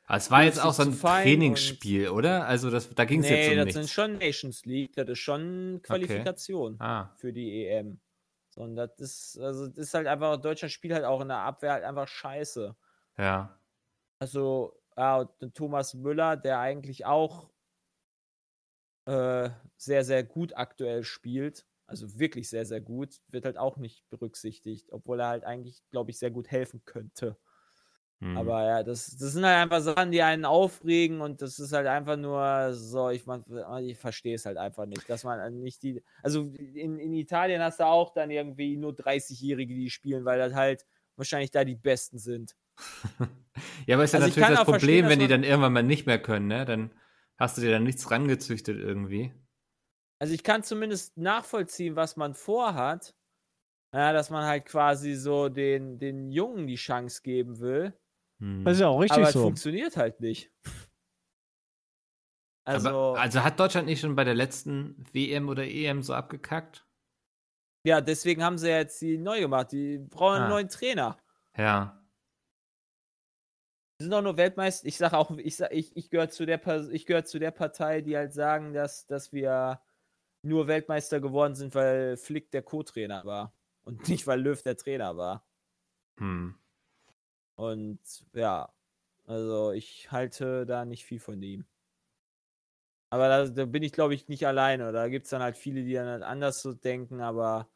[SPEAKER 2] Es war jetzt auch so ein Trainingsspiel, oder? Also das, da ging es
[SPEAKER 4] nee,
[SPEAKER 2] jetzt um
[SPEAKER 4] das
[SPEAKER 2] nichts.
[SPEAKER 4] sind schon Nations League, das ist schon Qualifikation
[SPEAKER 2] ah,
[SPEAKER 4] für die EM. So, Und das ist, also das ist halt einfach, Deutschland spielt halt auch in der Abwehr halt einfach scheiße.
[SPEAKER 2] ja.
[SPEAKER 4] Also, ja, Thomas Müller, der eigentlich auch äh, sehr, sehr gut aktuell spielt, also wirklich sehr, sehr gut, wird halt auch nicht berücksichtigt, obwohl er halt eigentlich, glaube ich, sehr gut helfen könnte.
[SPEAKER 2] Hm.
[SPEAKER 4] Aber ja, das, das sind halt einfach Sachen, die einen aufregen und das ist halt einfach nur so, ich, ich verstehe es halt einfach nicht, dass man nicht die, also in, in Italien hast du auch dann irgendwie nur 30-Jährige, die spielen, weil das halt wahrscheinlich da die Besten sind.
[SPEAKER 2] ja, aber ist ja
[SPEAKER 4] Also ich
[SPEAKER 2] natürlich das Problem, wenn die dann irgendwann mal nicht mehr können, ne? Dann hast du dir dann nichts rangezüchtet irgendwie.
[SPEAKER 4] Also ich kann zumindest nachvollziehen, was man vorhat. Ja, dass man halt quasi so den, den Jungen die Chance geben will.
[SPEAKER 2] Hm.
[SPEAKER 3] Das ist ja auch richtig
[SPEAKER 4] aber es
[SPEAKER 3] so.
[SPEAKER 4] funktioniert halt nicht. Also,
[SPEAKER 2] aber, also hat Deutschland nicht schon bei der letzten WM oder EM so abgekackt?
[SPEAKER 4] ja, deswegen haben sie ja jetzt die neu gemacht. Die brauchen einen
[SPEAKER 2] Ah.
[SPEAKER 4] neuen Trainer.
[SPEAKER 2] Ja.
[SPEAKER 4] Die sind auch nur Weltmeister. Ich sage auch, ich, sag, ich, ich gehöre zu, der ich gehör zu der Partei, die halt sagen, dass, dass wir nur Weltmeister geworden sind, weil Flick der Co-Trainer war. Und nicht, weil Löw der Trainer war.
[SPEAKER 2] Hm.
[SPEAKER 4] Und ja, also ich halte da nicht viel von ihm. Aber da, da bin ich, glaube ich, nicht alleine. Da gibt es dann halt viele, die dann halt anders so denken, aber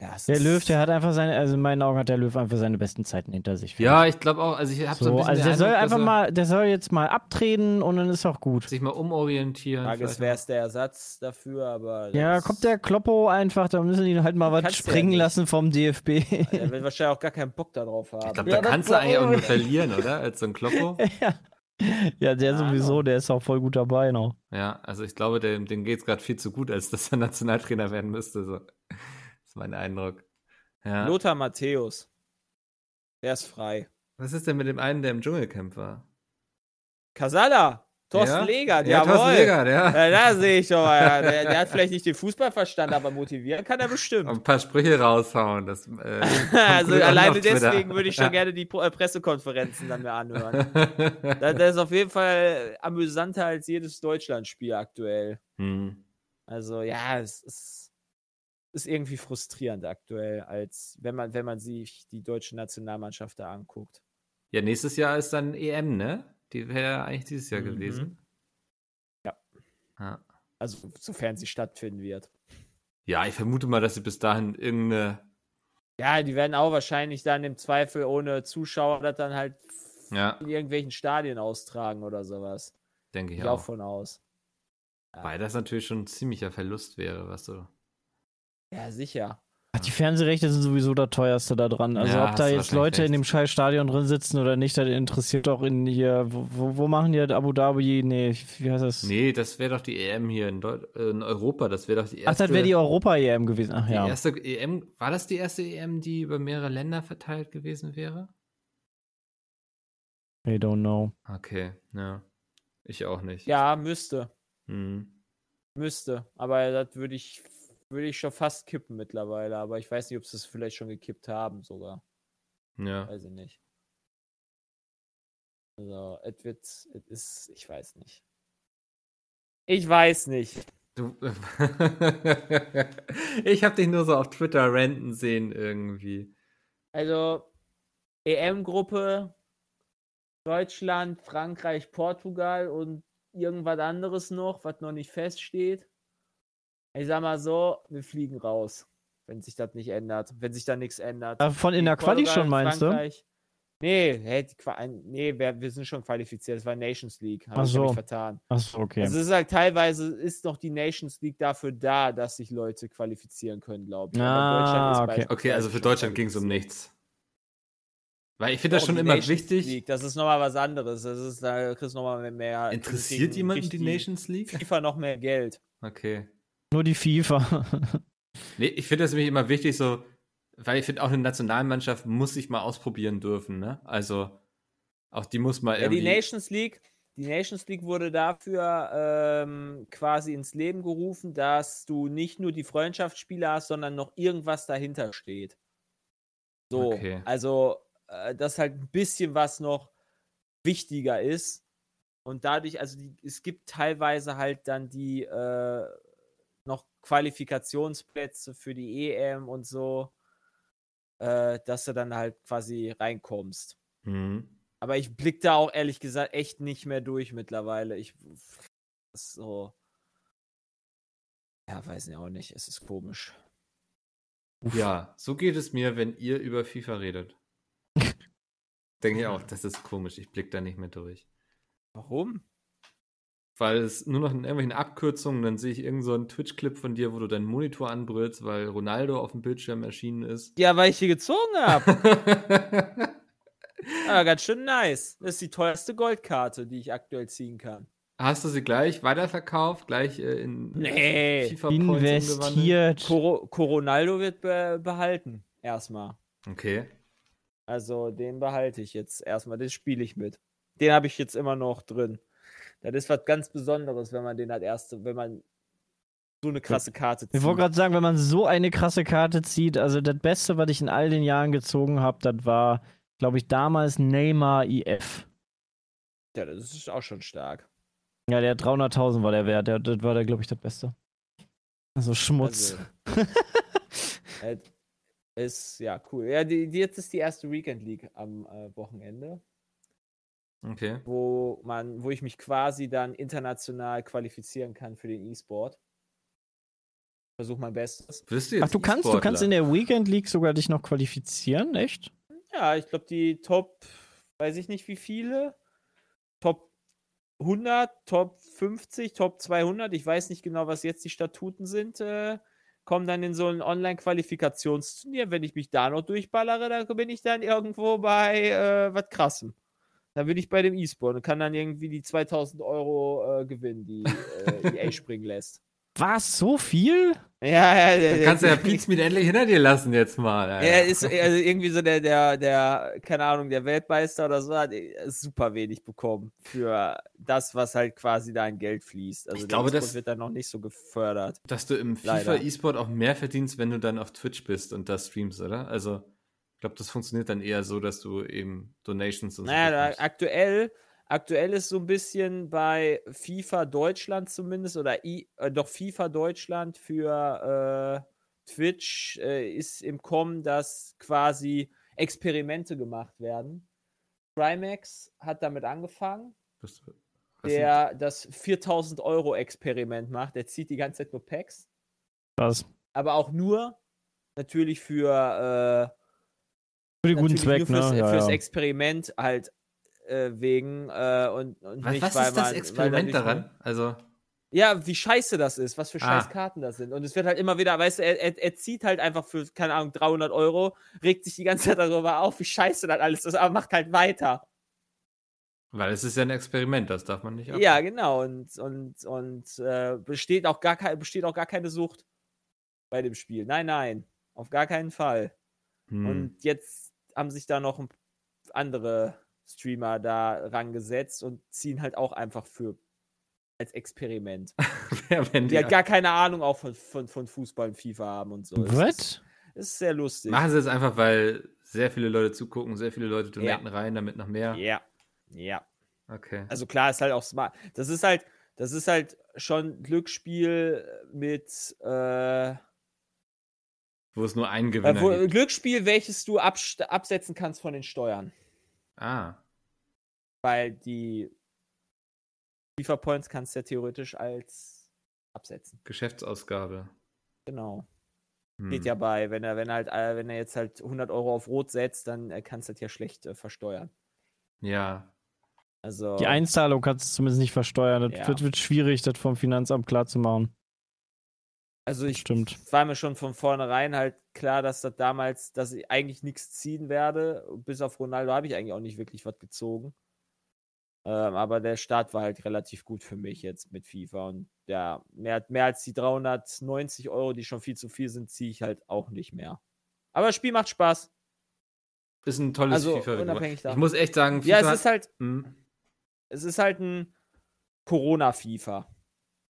[SPEAKER 4] Ja, es
[SPEAKER 3] Der Löw, der hat einfach seine, also in meinen Augen hat der Löw einfach seine besten Zeiten hinter sich.
[SPEAKER 2] Ja, ich glaube auch, also ich habe so,
[SPEAKER 3] so,
[SPEAKER 2] ein bisschen
[SPEAKER 3] also der
[SPEAKER 2] den
[SPEAKER 3] soll
[SPEAKER 2] Eindruck,
[SPEAKER 3] einfach
[SPEAKER 2] er
[SPEAKER 3] mal, der soll jetzt mal abtreten und dann ist auch gut.
[SPEAKER 2] sich mal umorientieren.
[SPEAKER 4] Frage ist,
[SPEAKER 2] vielleicht
[SPEAKER 4] wer
[SPEAKER 2] mal-
[SPEAKER 4] ist der Ersatz dafür, aber.
[SPEAKER 3] Ja,
[SPEAKER 4] das-
[SPEAKER 3] kommt der Kloppo einfach, da müssen die halt mal was
[SPEAKER 4] ja
[SPEAKER 3] springen
[SPEAKER 4] nicht.
[SPEAKER 3] lassen vom DFB.
[SPEAKER 4] Der wird wahrscheinlich auch gar keinen Bock darauf haben.
[SPEAKER 2] Ich glaube,
[SPEAKER 3] Ja,
[SPEAKER 2] da
[SPEAKER 3] das
[SPEAKER 2] kannst du eigentlich auch nur verlieren, oder? Als so ein Kloppo.
[SPEAKER 3] ja. ja, der
[SPEAKER 4] Ja,
[SPEAKER 3] sowieso,
[SPEAKER 4] genau.
[SPEAKER 3] der ist auch voll gut dabei noch.
[SPEAKER 2] Ja, also ich glaube, dem, dem geht es gerade viel zu gut, als dass er Nationaltrainer werden müsste. So. Mein Eindruck. Ja.
[SPEAKER 4] Lothar Matthäus. Der ist frei.
[SPEAKER 2] Was ist denn mit dem einen, der im Dschungelcamp war?
[SPEAKER 4] Casala. Thorsten
[SPEAKER 2] ja?
[SPEAKER 4] Legert,
[SPEAKER 2] ja,
[SPEAKER 4] jawohl.
[SPEAKER 2] Thorsten Legert, ja.
[SPEAKER 4] Ja, da sehe ich doch mal. ja. Der, der hat vielleicht nicht den Fußball verstanden, aber motivieren kann er bestimmt.
[SPEAKER 2] Ein paar Sprüche raushauen. Das, äh,
[SPEAKER 4] also alleine deswegen würde ich schon gerne die äh, Pressekonferenzen dann mir anhören. Das, das ist auf jeden Fall amüsanter als jedes Deutschlandspiel aktuell.
[SPEAKER 2] hm.
[SPEAKER 4] Also ja, es ist, ist irgendwie frustrierend aktuell, als wenn man, wenn man sich die deutsche Nationalmannschaft da anguckt.
[SPEAKER 2] Ja, nächstes Jahr ist dann EM, ne? Die wäre ja eigentlich dieses Jahr
[SPEAKER 4] Mhm.
[SPEAKER 2] gewesen.
[SPEAKER 4] Ja.
[SPEAKER 2] ja.
[SPEAKER 4] Also sofern sie stattfinden wird.
[SPEAKER 2] Ja, ich vermute mal, dass sie bis dahin irgendeine.
[SPEAKER 4] Ja, die werden auch wahrscheinlich dann im Zweifel ohne Zuschauer das dann halt
[SPEAKER 2] Ja,
[SPEAKER 4] in irgendwelchen Stadien austragen oder sowas.
[SPEAKER 2] denke ich
[SPEAKER 4] Gehe auch
[SPEAKER 2] auch.
[SPEAKER 4] von aus.
[SPEAKER 2] Weil das natürlich schon ein ziemlicher Verlust wäre, was so.
[SPEAKER 4] Ja, sicher.
[SPEAKER 3] Ach, die Fernsehrechte sind sowieso das teuerste da dran. Also
[SPEAKER 2] Ja,
[SPEAKER 3] ob da jetzt Leute in
[SPEAKER 2] recht.
[SPEAKER 3] dem scheiß Stadion drin sitzen oder nicht, das interessiert doch in hier, wo, wo, machen die das? Abu Dhabi? Nee, wie heißt das?
[SPEAKER 2] Nee, das wäre doch die EM hier in, äh, in Europa. Das wäre doch die
[SPEAKER 3] Ach,
[SPEAKER 2] erste.
[SPEAKER 3] das wäre die Europa-EM gewesen. Ach
[SPEAKER 2] die
[SPEAKER 3] ja.
[SPEAKER 2] erste EM. War das die erste EM, die über mehrere Länder verteilt gewesen wäre?
[SPEAKER 3] I don't know.
[SPEAKER 2] Okay, ja. Ich auch nicht.
[SPEAKER 4] Ja, müsste.
[SPEAKER 2] Hm.
[SPEAKER 4] Müsste. Aber das würde ich, würde ich schon fast kippen mittlerweile. Aber ich weiß nicht, ob sie es vielleicht schon gekippt haben sogar.
[SPEAKER 2] Ja.
[SPEAKER 4] Weiß ich nicht. Also, es wird, es ist, ich weiß nicht. Ich weiß nicht.
[SPEAKER 2] Du, ich habe dich nur so auf Twitter ranten sehen irgendwie.
[SPEAKER 4] Also, EM-Gruppe, Deutschland, Frankreich, Portugal und irgendwas anderes noch, was noch nicht feststeht. Ich sag mal so, wir fliegen raus, wenn sich das nicht ändert, wenn sich da nichts ändert.
[SPEAKER 3] Ah, Von in der Quali schon, meinst du?
[SPEAKER 4] Frankreich. Nee, hä, die Qua nee wir, wir sind schon qualifiziert. Das war Nations League. Habe
[SPEAKER 3] Ach
[SPEAKER 4] ich hab mich
[SPEAKER 3] so.
[SPEAKER 4] vertan.
[SPEAKER 3] Achso, okay.
[SPEAKER 4] Also es ist halt teilweise ist doch die Nations League dafür da, dass sich Leute qualifizieren können, glaube ich.
[SPEAKER 3] Ah, okay.
[SPEAKER 2] Okay, also für Deutschland ging es um nichts. Weil ich finde das
[SPEAKER 4] Auch
[SPEAKER 2] schon immer
[SPEAKER 4] Nations
[SPEAKER 2] wichtig.
[SPEAKER 4] League, das ist nochmal was anderes. Das ist, da kriegst du nochmal mehr.
[SPEAKER 2] Interessiert jemanden die Nations League?
[SPEAKER 4] FIFA noch mehr Geld.
[SPEAKER 2] Okay.
[SPEAKER 3] Nur die FIFA.
[SPEAKER 2] Nee, ich finde das nämlich immer wichtig, so, weil ich finde, auch eine Nationalmannschaft muss sich mal ausprobieren dürfen, ne? Also, auch die muss mal
[SPEAKER 4] Ja, die
[SPEAKER 2] irgendwie.
[SPEAKER 4] Nations League, die Nations League wurde dafür ähm, quasi ins Leben gerufen, dass du nicht nur die Freundschaftsspiele hast, sondern noch irgendwas dahinter steht. So,
[SPEAKER 2] Okay.
[SPEAKER 4] also äh, dass halt ein bisschen was noch wichtiger ist. Und dadurch, also die, es gibt teilweise halt dann die äh, Qualifikationsplätze für die EM und so, äh, dass du dann halt quasi reinkommst.
[SPEAKER 2] Mhm.
[SPEAKER 4] Aber ich blick da auch ehrlich gesagt echt nicht mehr durch mittlerweile. Ich so. Ja, weiß ich auch nicht. Es ist komisch.
[SPEAKER 2] Ja, so geht es mir, wenn ihr über FIFA redet. Denke ich auch, das ist komisch. Ich blick da nicht mehr durch.
[SPEAKER 4] Warum?
[SPEAKER 2] Weil es nur noch in irgendwelchen Abkürzungen, dann sehe ich irgend so einen Twitch-Clip von dir, wo du deinen Monitor anbrüllst, weil Ronaldo auf dem Bildschirm erschienen ist.
[SPEAKER 4] Ja, weil ich hier gezogen habe. Aber ganz schön nice. Das ist die teuerste Goldkarte, die ich aktuell ziehen kann.
[SPEAKER 2] Hast du sie gleich weiterverkauft, gleich äh, in
[SPEAKER 4] Nee.
[SPEAKER 2] FIFA?
[SPEAKER 3] Investiert.
[SPEAKER 4] Coro Coronaldo wird be behalten. Erstmal.
[SPEAKER 2] Okay.
[SPEAKER 4] Also den behalte ich jetzt erstmal. Den spiele ich mit. Den habe ich jetzt immer noch drin. Das ist was ganz Besonderes, wenn man den als erste, wenn man so eine krasse Karte zieht.
[SPEAKER 3] Ich wollte gerade sagen, wenn man so eine krasse Karte zieht, also das Beste, was ich in all den Jahren gezogen habe, das war, glaube ich, damals Neymar IF.
[SPEAKER 4] Ja, das ist auch schon stark.
[SPEAKER 3] Ja, der 300.000 war der Wert. Der, das war glaube ich, das Beste. Also Schmutz.
[SPEAKER 4] Also, äh, ist ja cool. Ja, die, die, jetzt ist die erste Weekend League am äh, Wochenende,
[SPEAKER 2] Okay.
[SPEAKER 4] wo man, wo ich mich quasi dann international qualifizieren kann für den E-Sport. Versuche mein Bestes.
[SPEAKER 2] Wirst du jetzt
[SPEAKER 3] Ach, du kannst, du kannst in der Weekend League sogar dich noch qualifizieren, echt?
[SPEAKER 4] Ja, ich glaube, die Top, weiß ich nicht wie viele, Top 100, Top 50, Top 200, ich weiß nicht genau, was jetzt die Statuten sind, äh, kommen dann in so ein Online-Qualifikationsturnier. Wenn ich mich da noch durchballere, dann bin ich dann irgendwo bei äh, was Krassem. Dann bin ich bei dem E-Sport und kann dann irgendwie die 2000 Euro äh, gewinnen, die äh, EA springen lässt.
[SPEAKER 3] Was, so viel?
[SPEAKER 4] Ja, ja,
[SPEAKER 2] Dann kannst du ja Pizmeet endlich hinter dir lassen jetzt mal. Alter.
[SPEAKER 4] Er ist also irgendwie so der, der, der, keine Ahnung, der Weltmeister oder so, hat äh, super wenig bekommen für das, was halt quasi da in Geld fließt. Also
[SPEAKER 2] Ich
[SPEAKER 4] der
[SPEAKER 2] glaube,
[SPEAKER 4] E-Sport
[SPEAKER 2] das-
[SPEAKER 4] wird dann noch nicht so gefördert.
[SPEAKER 2] Dass du im. FIFA E-Sport auch mehr verdienst, wenn du dann auf Twitch bist und da streamst, oder? Also, ich glaube, das funktioniert dann eher so, dass du eben Donations und so
[SPEAKER 4] Naja, da,
[SPEAKER 2] bekommst.
[SPEAKER 4] aktuell, aktuell ist so ein bisschen bei FIFA Deutschland zumindest oder I, äh, doch FIFA Deutschland für äh, Twitch äh, ist im Kommen, dass quasi Experimente gemacht werden. Trimax hat damit angefangen.
[SPEAKER 2] Das- was
[SPEAKER 4] der das 4000 Euro Experiment macht. Der zieht die ganze Zeit nur Packs,
[SPEAKER 3] Was?
[SPEAKER 4] aber auch nur natürlich für,
[SPEAKER 3] Für den guten Zweck,
[SPEAKER 4] fürs,
[SPEAKER 3] ne? Ja,
[SPEAKER 4] fürs
[SPEAKER 3] ja.
[SPEAKER 4] Experiment halt äh, wegen äh, und, und
[SPEAKER 2] Was,
[SPEAKER 4] nicht,
[SPEAKER 2] was
[SPEAKER 4] weil
[SPEAKER 2] ist das
[SPEAKER 4] man-
[SPEAKER 2] Experiment daran? Also,
[SPEAKER 4] Ja, wie scheiße das ist, was für
[SPEAKER 2] Ah.
[SPEAKER 4] scheiß Karten das sind. Und es wird halt immer wieder, weißt du, er, er, er zieht halt einfach für, keine Ahnung, 300 Euro, regt sich die ganze Zeit darüber auf, wie scheiße das alles ist, aber macht halt weiter.
[SPEAKER 2] weil es ist ja ein Experiment, das darf man nicht ab.
[SPEAKER 4] Ja, genau. Und, und, und äh, besteht, auch gar kein, besteht auch gar keine Sucht bei dem Spiel. Nein, nein. Auf gar keinen Fall.
[SPEAKER 2] Hm.
[SPEAKER 4] Und jetzt haben sich da noch ein- andere Streamer da rangesetzt und ziehen halt auch einfach für als Experiment.
[SPEAKER 2] Wer, wenn
[SPEAKER 4] Die
[SPEAKER 2] die
[SPEAKER 4] halt gar keine Ahnung auch von, von, von Fußball und FIFA haben und so.
[SPEAKER 3] Was?
[SPEAKER 4] ist sehr lustig.
[SPEAKER 2] Machen sie es einfach, weil sehr viele Leute zugucken, sehr viele Leute donaten
[SPEAKER 4] Ja.
[SPEAKER 2] rein, damit noch mehr.
[SPEAKER 4] Ja. Ja.
[SPEAKER 2] Okay.
[SPEAKER 4] Also klar, ist halt auch smart. Das ist halt, das ist halt schon Glücksspiel mit äh,
[SPEAKER 2] Wo es nur einen Gewinner
[SPEAKER 4] Äh, wo,
[SPEAKER 2] gibt.
[SPEAKER 4] Glücksspiel, welches du absetzen kannst von den Steuern.
[SPEAKER 2] Ah,
[SPEAKER 4] Weil die FIFA Points kannst du ja theoretisch als absetzen.
[SPEAKER 2] Geschäftsausgabe.
[SPEAKER 4] Genau.
[SPEAKER 2] Hm.
[SPEAKER 4] Geht ja bei, wenn er, wenn er halt, äh, wenn er jetzt halt 100 Euro auf Rot setzt, dann äh, kannst du das ja schlecht äh, versteuern.
[SPEAKER 2] Ja.
[SPEAKER 4] Also.
[SPEAKER 3] Die Einzahlung kannst du zumindest nicht versteuern. Das
[SPEAKER 4] Ja.
[SPEAKER 3] wird, wird schwierig, das vom Finanzamt klarzumachen.
[SPEAKER 4] Also ich
[SPEAKER 3] Stimmt.
[SPEAKER 4] war mir schon von vornherein halt klar, dass das damals, dass ich eigentlich nichts ziehen werde. Bis auf Ronaldo habe ich eigentlich auch nicht wirklich was gezogen. Ähm, aber der Start war halt relativ gut für mich jetzt mit FIFA. Und ja, mehr, mehr als die 390 Euro, die schon viel zu viel sind, ziehe ich halt auch nicht mehr. Aber das Spiel macht Spaß.
[SPEAKER 2] Ist ein tolles
[SPEAKER 4] Also,
[SPEAKER 2] FIFA.
[SPEAKER 4] unabhängig
[SPEAKER 2] Ich
[SPEAKER 4] davon.
[SPEAKER 2] muss echt sagen,
[SPEAKER 4] Ja,
[SPEAKER 2] FIFA
[SPEAKER 4] es ist halt,
[SPEAKER 2] Hm.
[SPEAKER 4] es ist halt ein Corona-FIFA.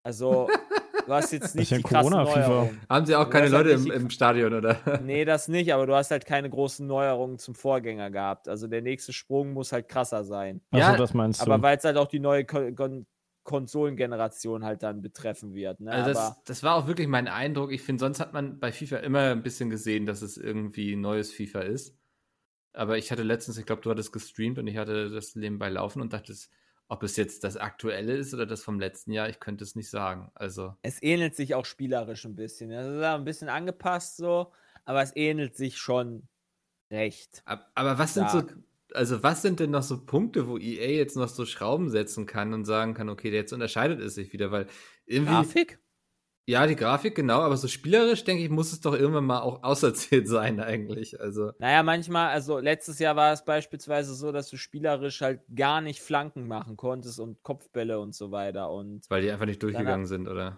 [SPEAKER 4] Also, du hast jetzt nicht die krassen? Neuerungen.
[SPEAKER 2] Haben sie auch
[SPEAKER 4] Du
[SPEAKER 2] keine
[SPEAKER 4] halt
[SPEAKER 2] Leute im,
[SPEAKER 4] nicht die-
[SPEAKER 2] im Stadion, oder?
[SPEAKER 4] Nee, das nicht, aber du hast halt keine großen Neuerungen zum Vorgänger gehabt. Also der nächste Sprung muss halt krasser sein.
[SPEAKER 3] Achso,
[SPEAKER 2] Ja,
[SPEAKER 3] das meinst du.
[SPEAKER 4] Aber weil es halt auch die neue Ko Kon Konsolengeneration halt dann betreffen wird. Ne?
[SPEAKER 2] Also
[SPEAKER 4] aber
[SPEAKER 2] das, das war auch wirklich mein Eindruck. Ich finde, sonst hat man bei FIFA immer ein bisschen gesehen, dass es irgendwie ein neues FIFA ist. Aber ich hatte letztens, ich glaube, du hattest gestreamt und ich hatte das nebenbei laufen und dachte, ob es jetzt das aktuelle ist oder das vom letzten Jahr, ich könnte es nicht sagen. Also,
[SPEAKER 4] es ähnelt sich auch spielerisch ein bisschen. Es ist ein bisschen angepasst so, aber es ähnelt sich schon recht.
[SPEAKER 2] ab- aber was sind so,
[SPEAKER 4] Stark.
[SPEAKER 2] also was sind denn noch so Punkte, wo EA jetzt noch so Schrauben setzen kann und sagen kann, okay, jetzt unterscheidet es sich wieder, weil irgendwie.
[SPEAKER 4] Grafik?
[SPEAKER 2] Ja, die Grafik, genau, aber so spielerisch, denke ich, muss es doch irgendwann mal auch auserzählt sein, eigentlich. Also,
[SPEAKER 4] Naja, manchmal, also letztes Jahr war es beispielsweise so, dass du spielerisch halt gar nicht Flanken machen konntest und Kopfbälle und so weiter. Und
[SPEAKER 2] weil die einfach nicht durchgegangen sind, oder?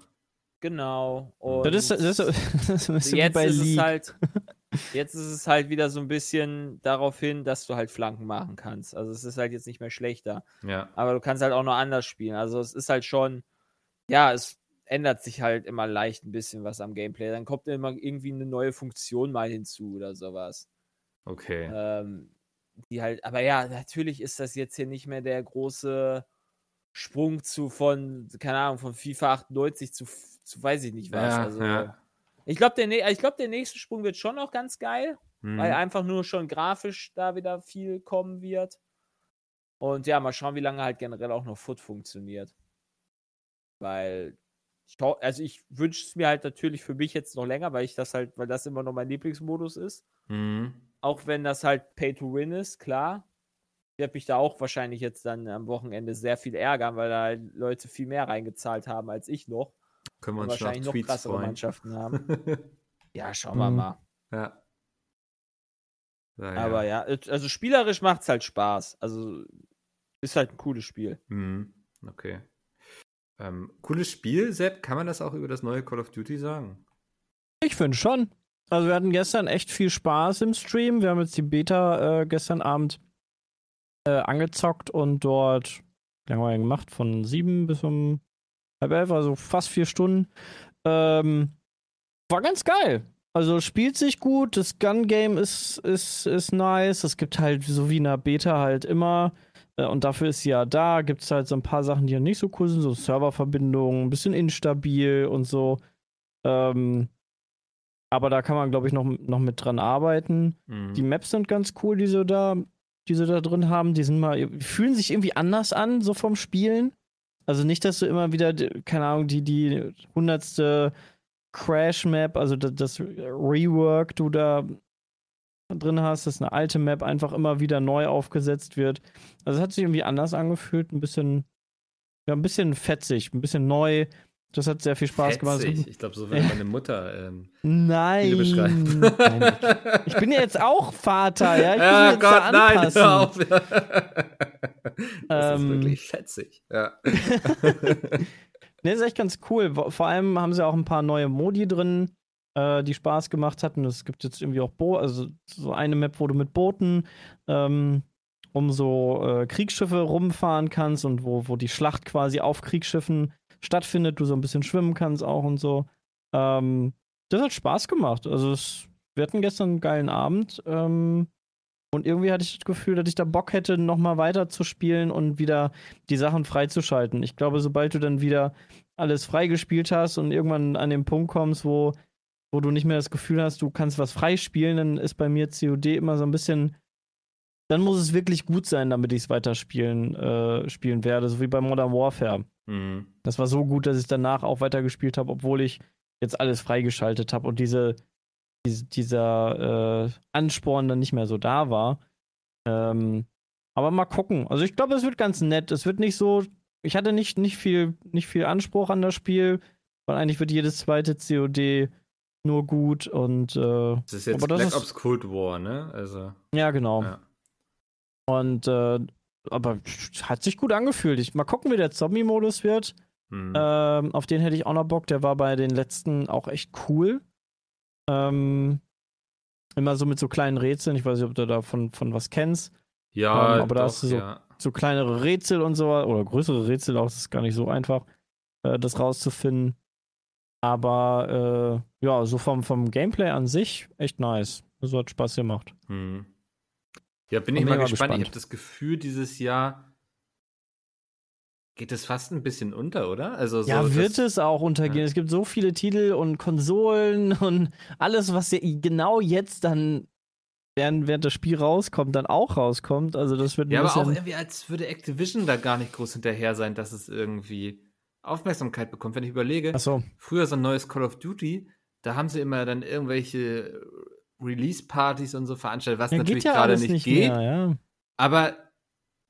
[SPEAKER 4] genau. Und
[SPEAKER 3] das ist, das ist, das ist wie
[SPEAKER 4] jetzt
[SPEAKER 3] bei
[SPEAKER 4] ist
[SPEAKER 3] League.
[SPEAKER 4] es halt, jetzt ist es halt wieder so ein bisschen darauf hin, dass du halt Flanken machen kannst. Also es ist halt jetzt nicht mehr schlechter.
[SPEAKER 2] Ja.
[SPEAKER 4] Aber du kannst halt auch noch anders spielen. Also es ist halt schon, ja, es ändert sich halt immer leicht ein bisschen was am Gameplay. Dann kommt immer irgendwie eine neue Funktion mal hinzu oder sowas.
[SPEAKER 2] Okay.
[SPEAKER 4] Ähm, die halt, aber ja, natürlich ist das jetzt hier nicht mehr der große Sprung zu von, keine Ahnung, von FIFA 98 zu, zu weiß ich nicht was.
[SPEAKER 2] Ja,
[SPEAKER 4] also,
[SPEAKER 2] ja.
[SPEAKER 4] Ich glaube, der, ich glaub, der nächste Sprung wird schon noch ganz geil,
[SPEAKER 2] Mhm.
[SPEAKER 4] weil einfach nur schon grafisch da wieder viel kommen wird. Und ja, mal schauen, wie lange halt generell auch noch Foot funktioniert. Weil ich also ich wünsche es mir halt natürlich für mich jetzt noch länger, weil ich das halt, weil das immer noch mein Lieblingsmodus ist.
[SPEAKER 2] Mhm.
[SPEAKER 4] Auch wenn das halt Pay to Win ist, klar. Ich werde mich da auch wahrscheinlich jetzt dann am Wochenende sehr viel ärgern, weil da halt Leute viel mehr reingezahlt haben als ich noch.
[SPEAKER 2] Können wir uns
[SPEAKER 4] wahrscheinlich noch
[SPEAKER 2] Tweets
[SPEAKER 4] krassere
[SPEAKER 2] freuen.
[SPEAKER 4] Mannschaften haben. Ja, schauen wir
[SPEAKER 3] Mhm.
[SPEAKER 4] mal.
[SPEAKER 2] ja. Ja,
[SPEAKER 4] Aber ja, also spielerisch macht es halt Spaß. Also ist halt ein cooles Spiel.
[SPEAKER 2] Mhm. Okay. Ähm, cooles Spiel, Sepp. Kann man das auch über das neue Call of Duty sagen?
[SPEAKER 3] Ich finde schon. Also wir hatten gestern echt viel Spaß im Stream. Wir haben jetzt die Beta äh, gestern Abend äh, angezockt und dort, wie lange haben wir gemacht? Von sieben bis um halb elf, also fast vier Stunden. Ähm, war ganz geil. Also spielt sich gut, das Gun-Game ist, ist, ist nice. Es gibt halt so wie in der Beta halt immer, und dafür ist sie ja da, gibt es halt so ein paar Sachen, die ja nicht so cool sind, so Serververbindungen, ein bisschen instabil und so. Ähm, aber da kann man, glaube ich, noch, noch mit dran arbeiten.
[SPEAKER 2] Mhm.
[SPEAKER 3] Die Maps sind ganz cool, die sie da, die sie da drin haben. Die sind mal, fühlen sich irgendwie anders an, so vom Spielen. Also nicht, dass du immer wieder, keine Ahnung, die, die hundertste Crash-Map, also das, das Rework du da drin hast, dass eine alte Map einfach immer wieder neu aufgesetzt wird. Also es hat sich irgendwie anders angefühlt, ein bisschen, ja, ein bisschen fetzig, ein bisschen neu. Das hat sehr viel Spaß gemacht.
[SPEAKER 2] Fetzig. Ich glaube, so würde meine Mutter ähm,
[SPEAKER 3] Nein.
[SPEAKER 2] Beschreiben.
[SPEAKER 3] Nein. Ich bin ja jetzt auch Vater, ja. Ich
[SPEAKER 2] Ja, Gott,
[SPEAKER 3] da
[SPEAKER 2] nein, hör auf. das ist
[SPEAKER 3] Ähm.
[SPEAKER 2] wirklich fetzig. Ja.
[SPEAKER 3] Ne, ist echt ganz cool. Vor allem haben sie auch ein paar neue Modi drin, äh, die Spaß gemacht hatten. Es gibt jetzt irgendwie auch Bo also so eine Map, wo du mit Booten ähm, um so äh, Kriegsschiffe rumfahren kannst und wo, wo die Schlacht quasi auf Kriegsschiffen stattfindet, du so ein bisschen schwimmen kannst auch und so. Ähm, das hat Spaß gemacht. Also es, wir hatten gestern einen geilen Abend. Ähm, und irgendwie hatte ich das Gefühl, dass ich da Bock hätte, nochmal weiter zu spielen und wieder die Sachen freizuschalten. Ich glaube, sobald du dann wieder alles freigespielt hast und irgendwann an den Punkt kommst, wo, wo du nicht mehr das Gefühl hast, du kannst was freispielen, dann ist bei mir COD immer so ein bisschen. Dann muss es wirklich gut sein, damit ich es weiterspielen äh, spielen werde, so wie bei Modern Warfare.
[SPEAKER 2] Mhm.
[SPEAKER 3] Das war so gut, dass ich danach auch weitergespielt habe, obwohl ich jetzt alles freigeschaltet habe und diese, diese dieser äh, Ansporn dann nicht mehr so da war. Ähm, aber mal gucken. Also ich glaube, es wird ganz nett. Es wird nicht so. Ich hatte nicht, nicht, viel, nicht viel Anspruch an das Spiel, weil eigentlich wird jedes zweite COD nur gut und äh,
[SPEAKER 2] Das ist jetzt Black
[SPEAKER 3] ist-
[SPEAKER 2] Ops Cold War, ne? Also,
[SPEAKER 3] ja, genau.
[SPEAKER 2] ja.
[SPEAKER 3] Und äh, aber hat sich gut angefühlt. Ich, mal gucken, wie der Zombie-Modus wird.
[SPEAKER 2] Mhm.
[SPEAKER 3] Ähm, auf den hätte ich auch noch Bock. Der war bei den letzten auch echt cool. Ähm, immer so mit so kleinen Rätseln. Ich weiß nicht, ob du da von, was kennst.
[SPEAKER 2] ja,
[SPEAKER 3] ähm, aber da
[SPEAKER 2] doch,
[SPEAKER 3] hast du so-
[SPEAKER 2] ja.
[SPEAKER 3] So kleinere Rätsel und so, oder größere Rätsel auch. Das ist gar nicht so einfach, äh, das rauszufinden. Aber äh, ja, so vom, vom Gameplay an sich echt nice. Also hat Spaß gemacht.
[SPEAKER 2] Hm. Ja, bin ich mal
[SPEAKER 3] mal
[SPEAKER 2] gespannt. Ich
[SPEAKER 3] gespannt.
[SPEAKER 2] habe das Gefühl, dieses Jahr geht es fast ein bisschen unter, oder? Also so,
[SPEAKER 3] ja, wird es auch untergehen.
[SPEAKER 2] ja.
[SPEAKER 3] Es gibt so viele Titel und Konsolen und alles, was ja genau jetzt dann, während, während das Spiel rauskommt, dann auch rauskommt. Also das wird ein
[SPEAKER 2] Ja, aber auch irgendwie, als würde Activision da gar nicht groß hinterher sein, dass es irgendwie Aufmerksamkeit bekommt. Wenn ich überlege,
[SPEAKER 3] Achso,
[SPEAKER 2] früher so ein neues Call of Duty, da haben sie immer dann irgendwelche Release-Partys und so veranstaltet, was
[SPEAKER 3] ja,
[SPEAKER 2] natürlich
[SPEAKER 3] ja
[SPEAKER 2] gerade nicht
[SPEAKER 3] nicht
[SPEAKER 2] geht.
[SPEAKER 3] mehr, ja.
[SPEAKER 2] Aber,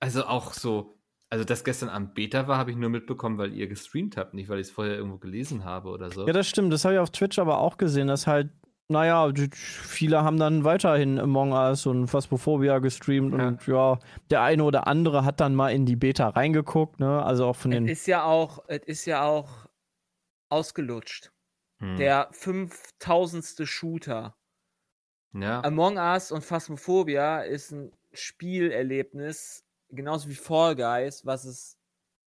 [SPEAKER 2] also auch so, also dass gestern am Beta war, habe ich nur mitbekommen, weil ihr gestreamt habt, nicht weil ich es vorher irgendwo gelesen habe oder so.
[SPEAKER 3] Ja, das stimmt. Das habe ich auf Twitch aber auch gesehen, dass halt, naja, viele haben dann weiterhin Among Us und Phasmophobia gestreamt
[SPEAKER 2] Ja.
[SPEAKER 3] und ja, der eine oder andere hat dann mal in die Beta reingeguckt, ne? Also auch von
[SPEAKER 4] Es
[SPEAKER 3] den.
[SPEAKER 4] ist ja auch, es ist ja auch ausgelutscht.
[SPEAKER 2] Hm.
[SPEAKER 4] Der 5000. Shooter.
[SPEAKER 2] ja.
[SPEAKER 4] Among Us und Phasmophobia ist ein Spielerlebnis, genauso wie Fall Guys, was es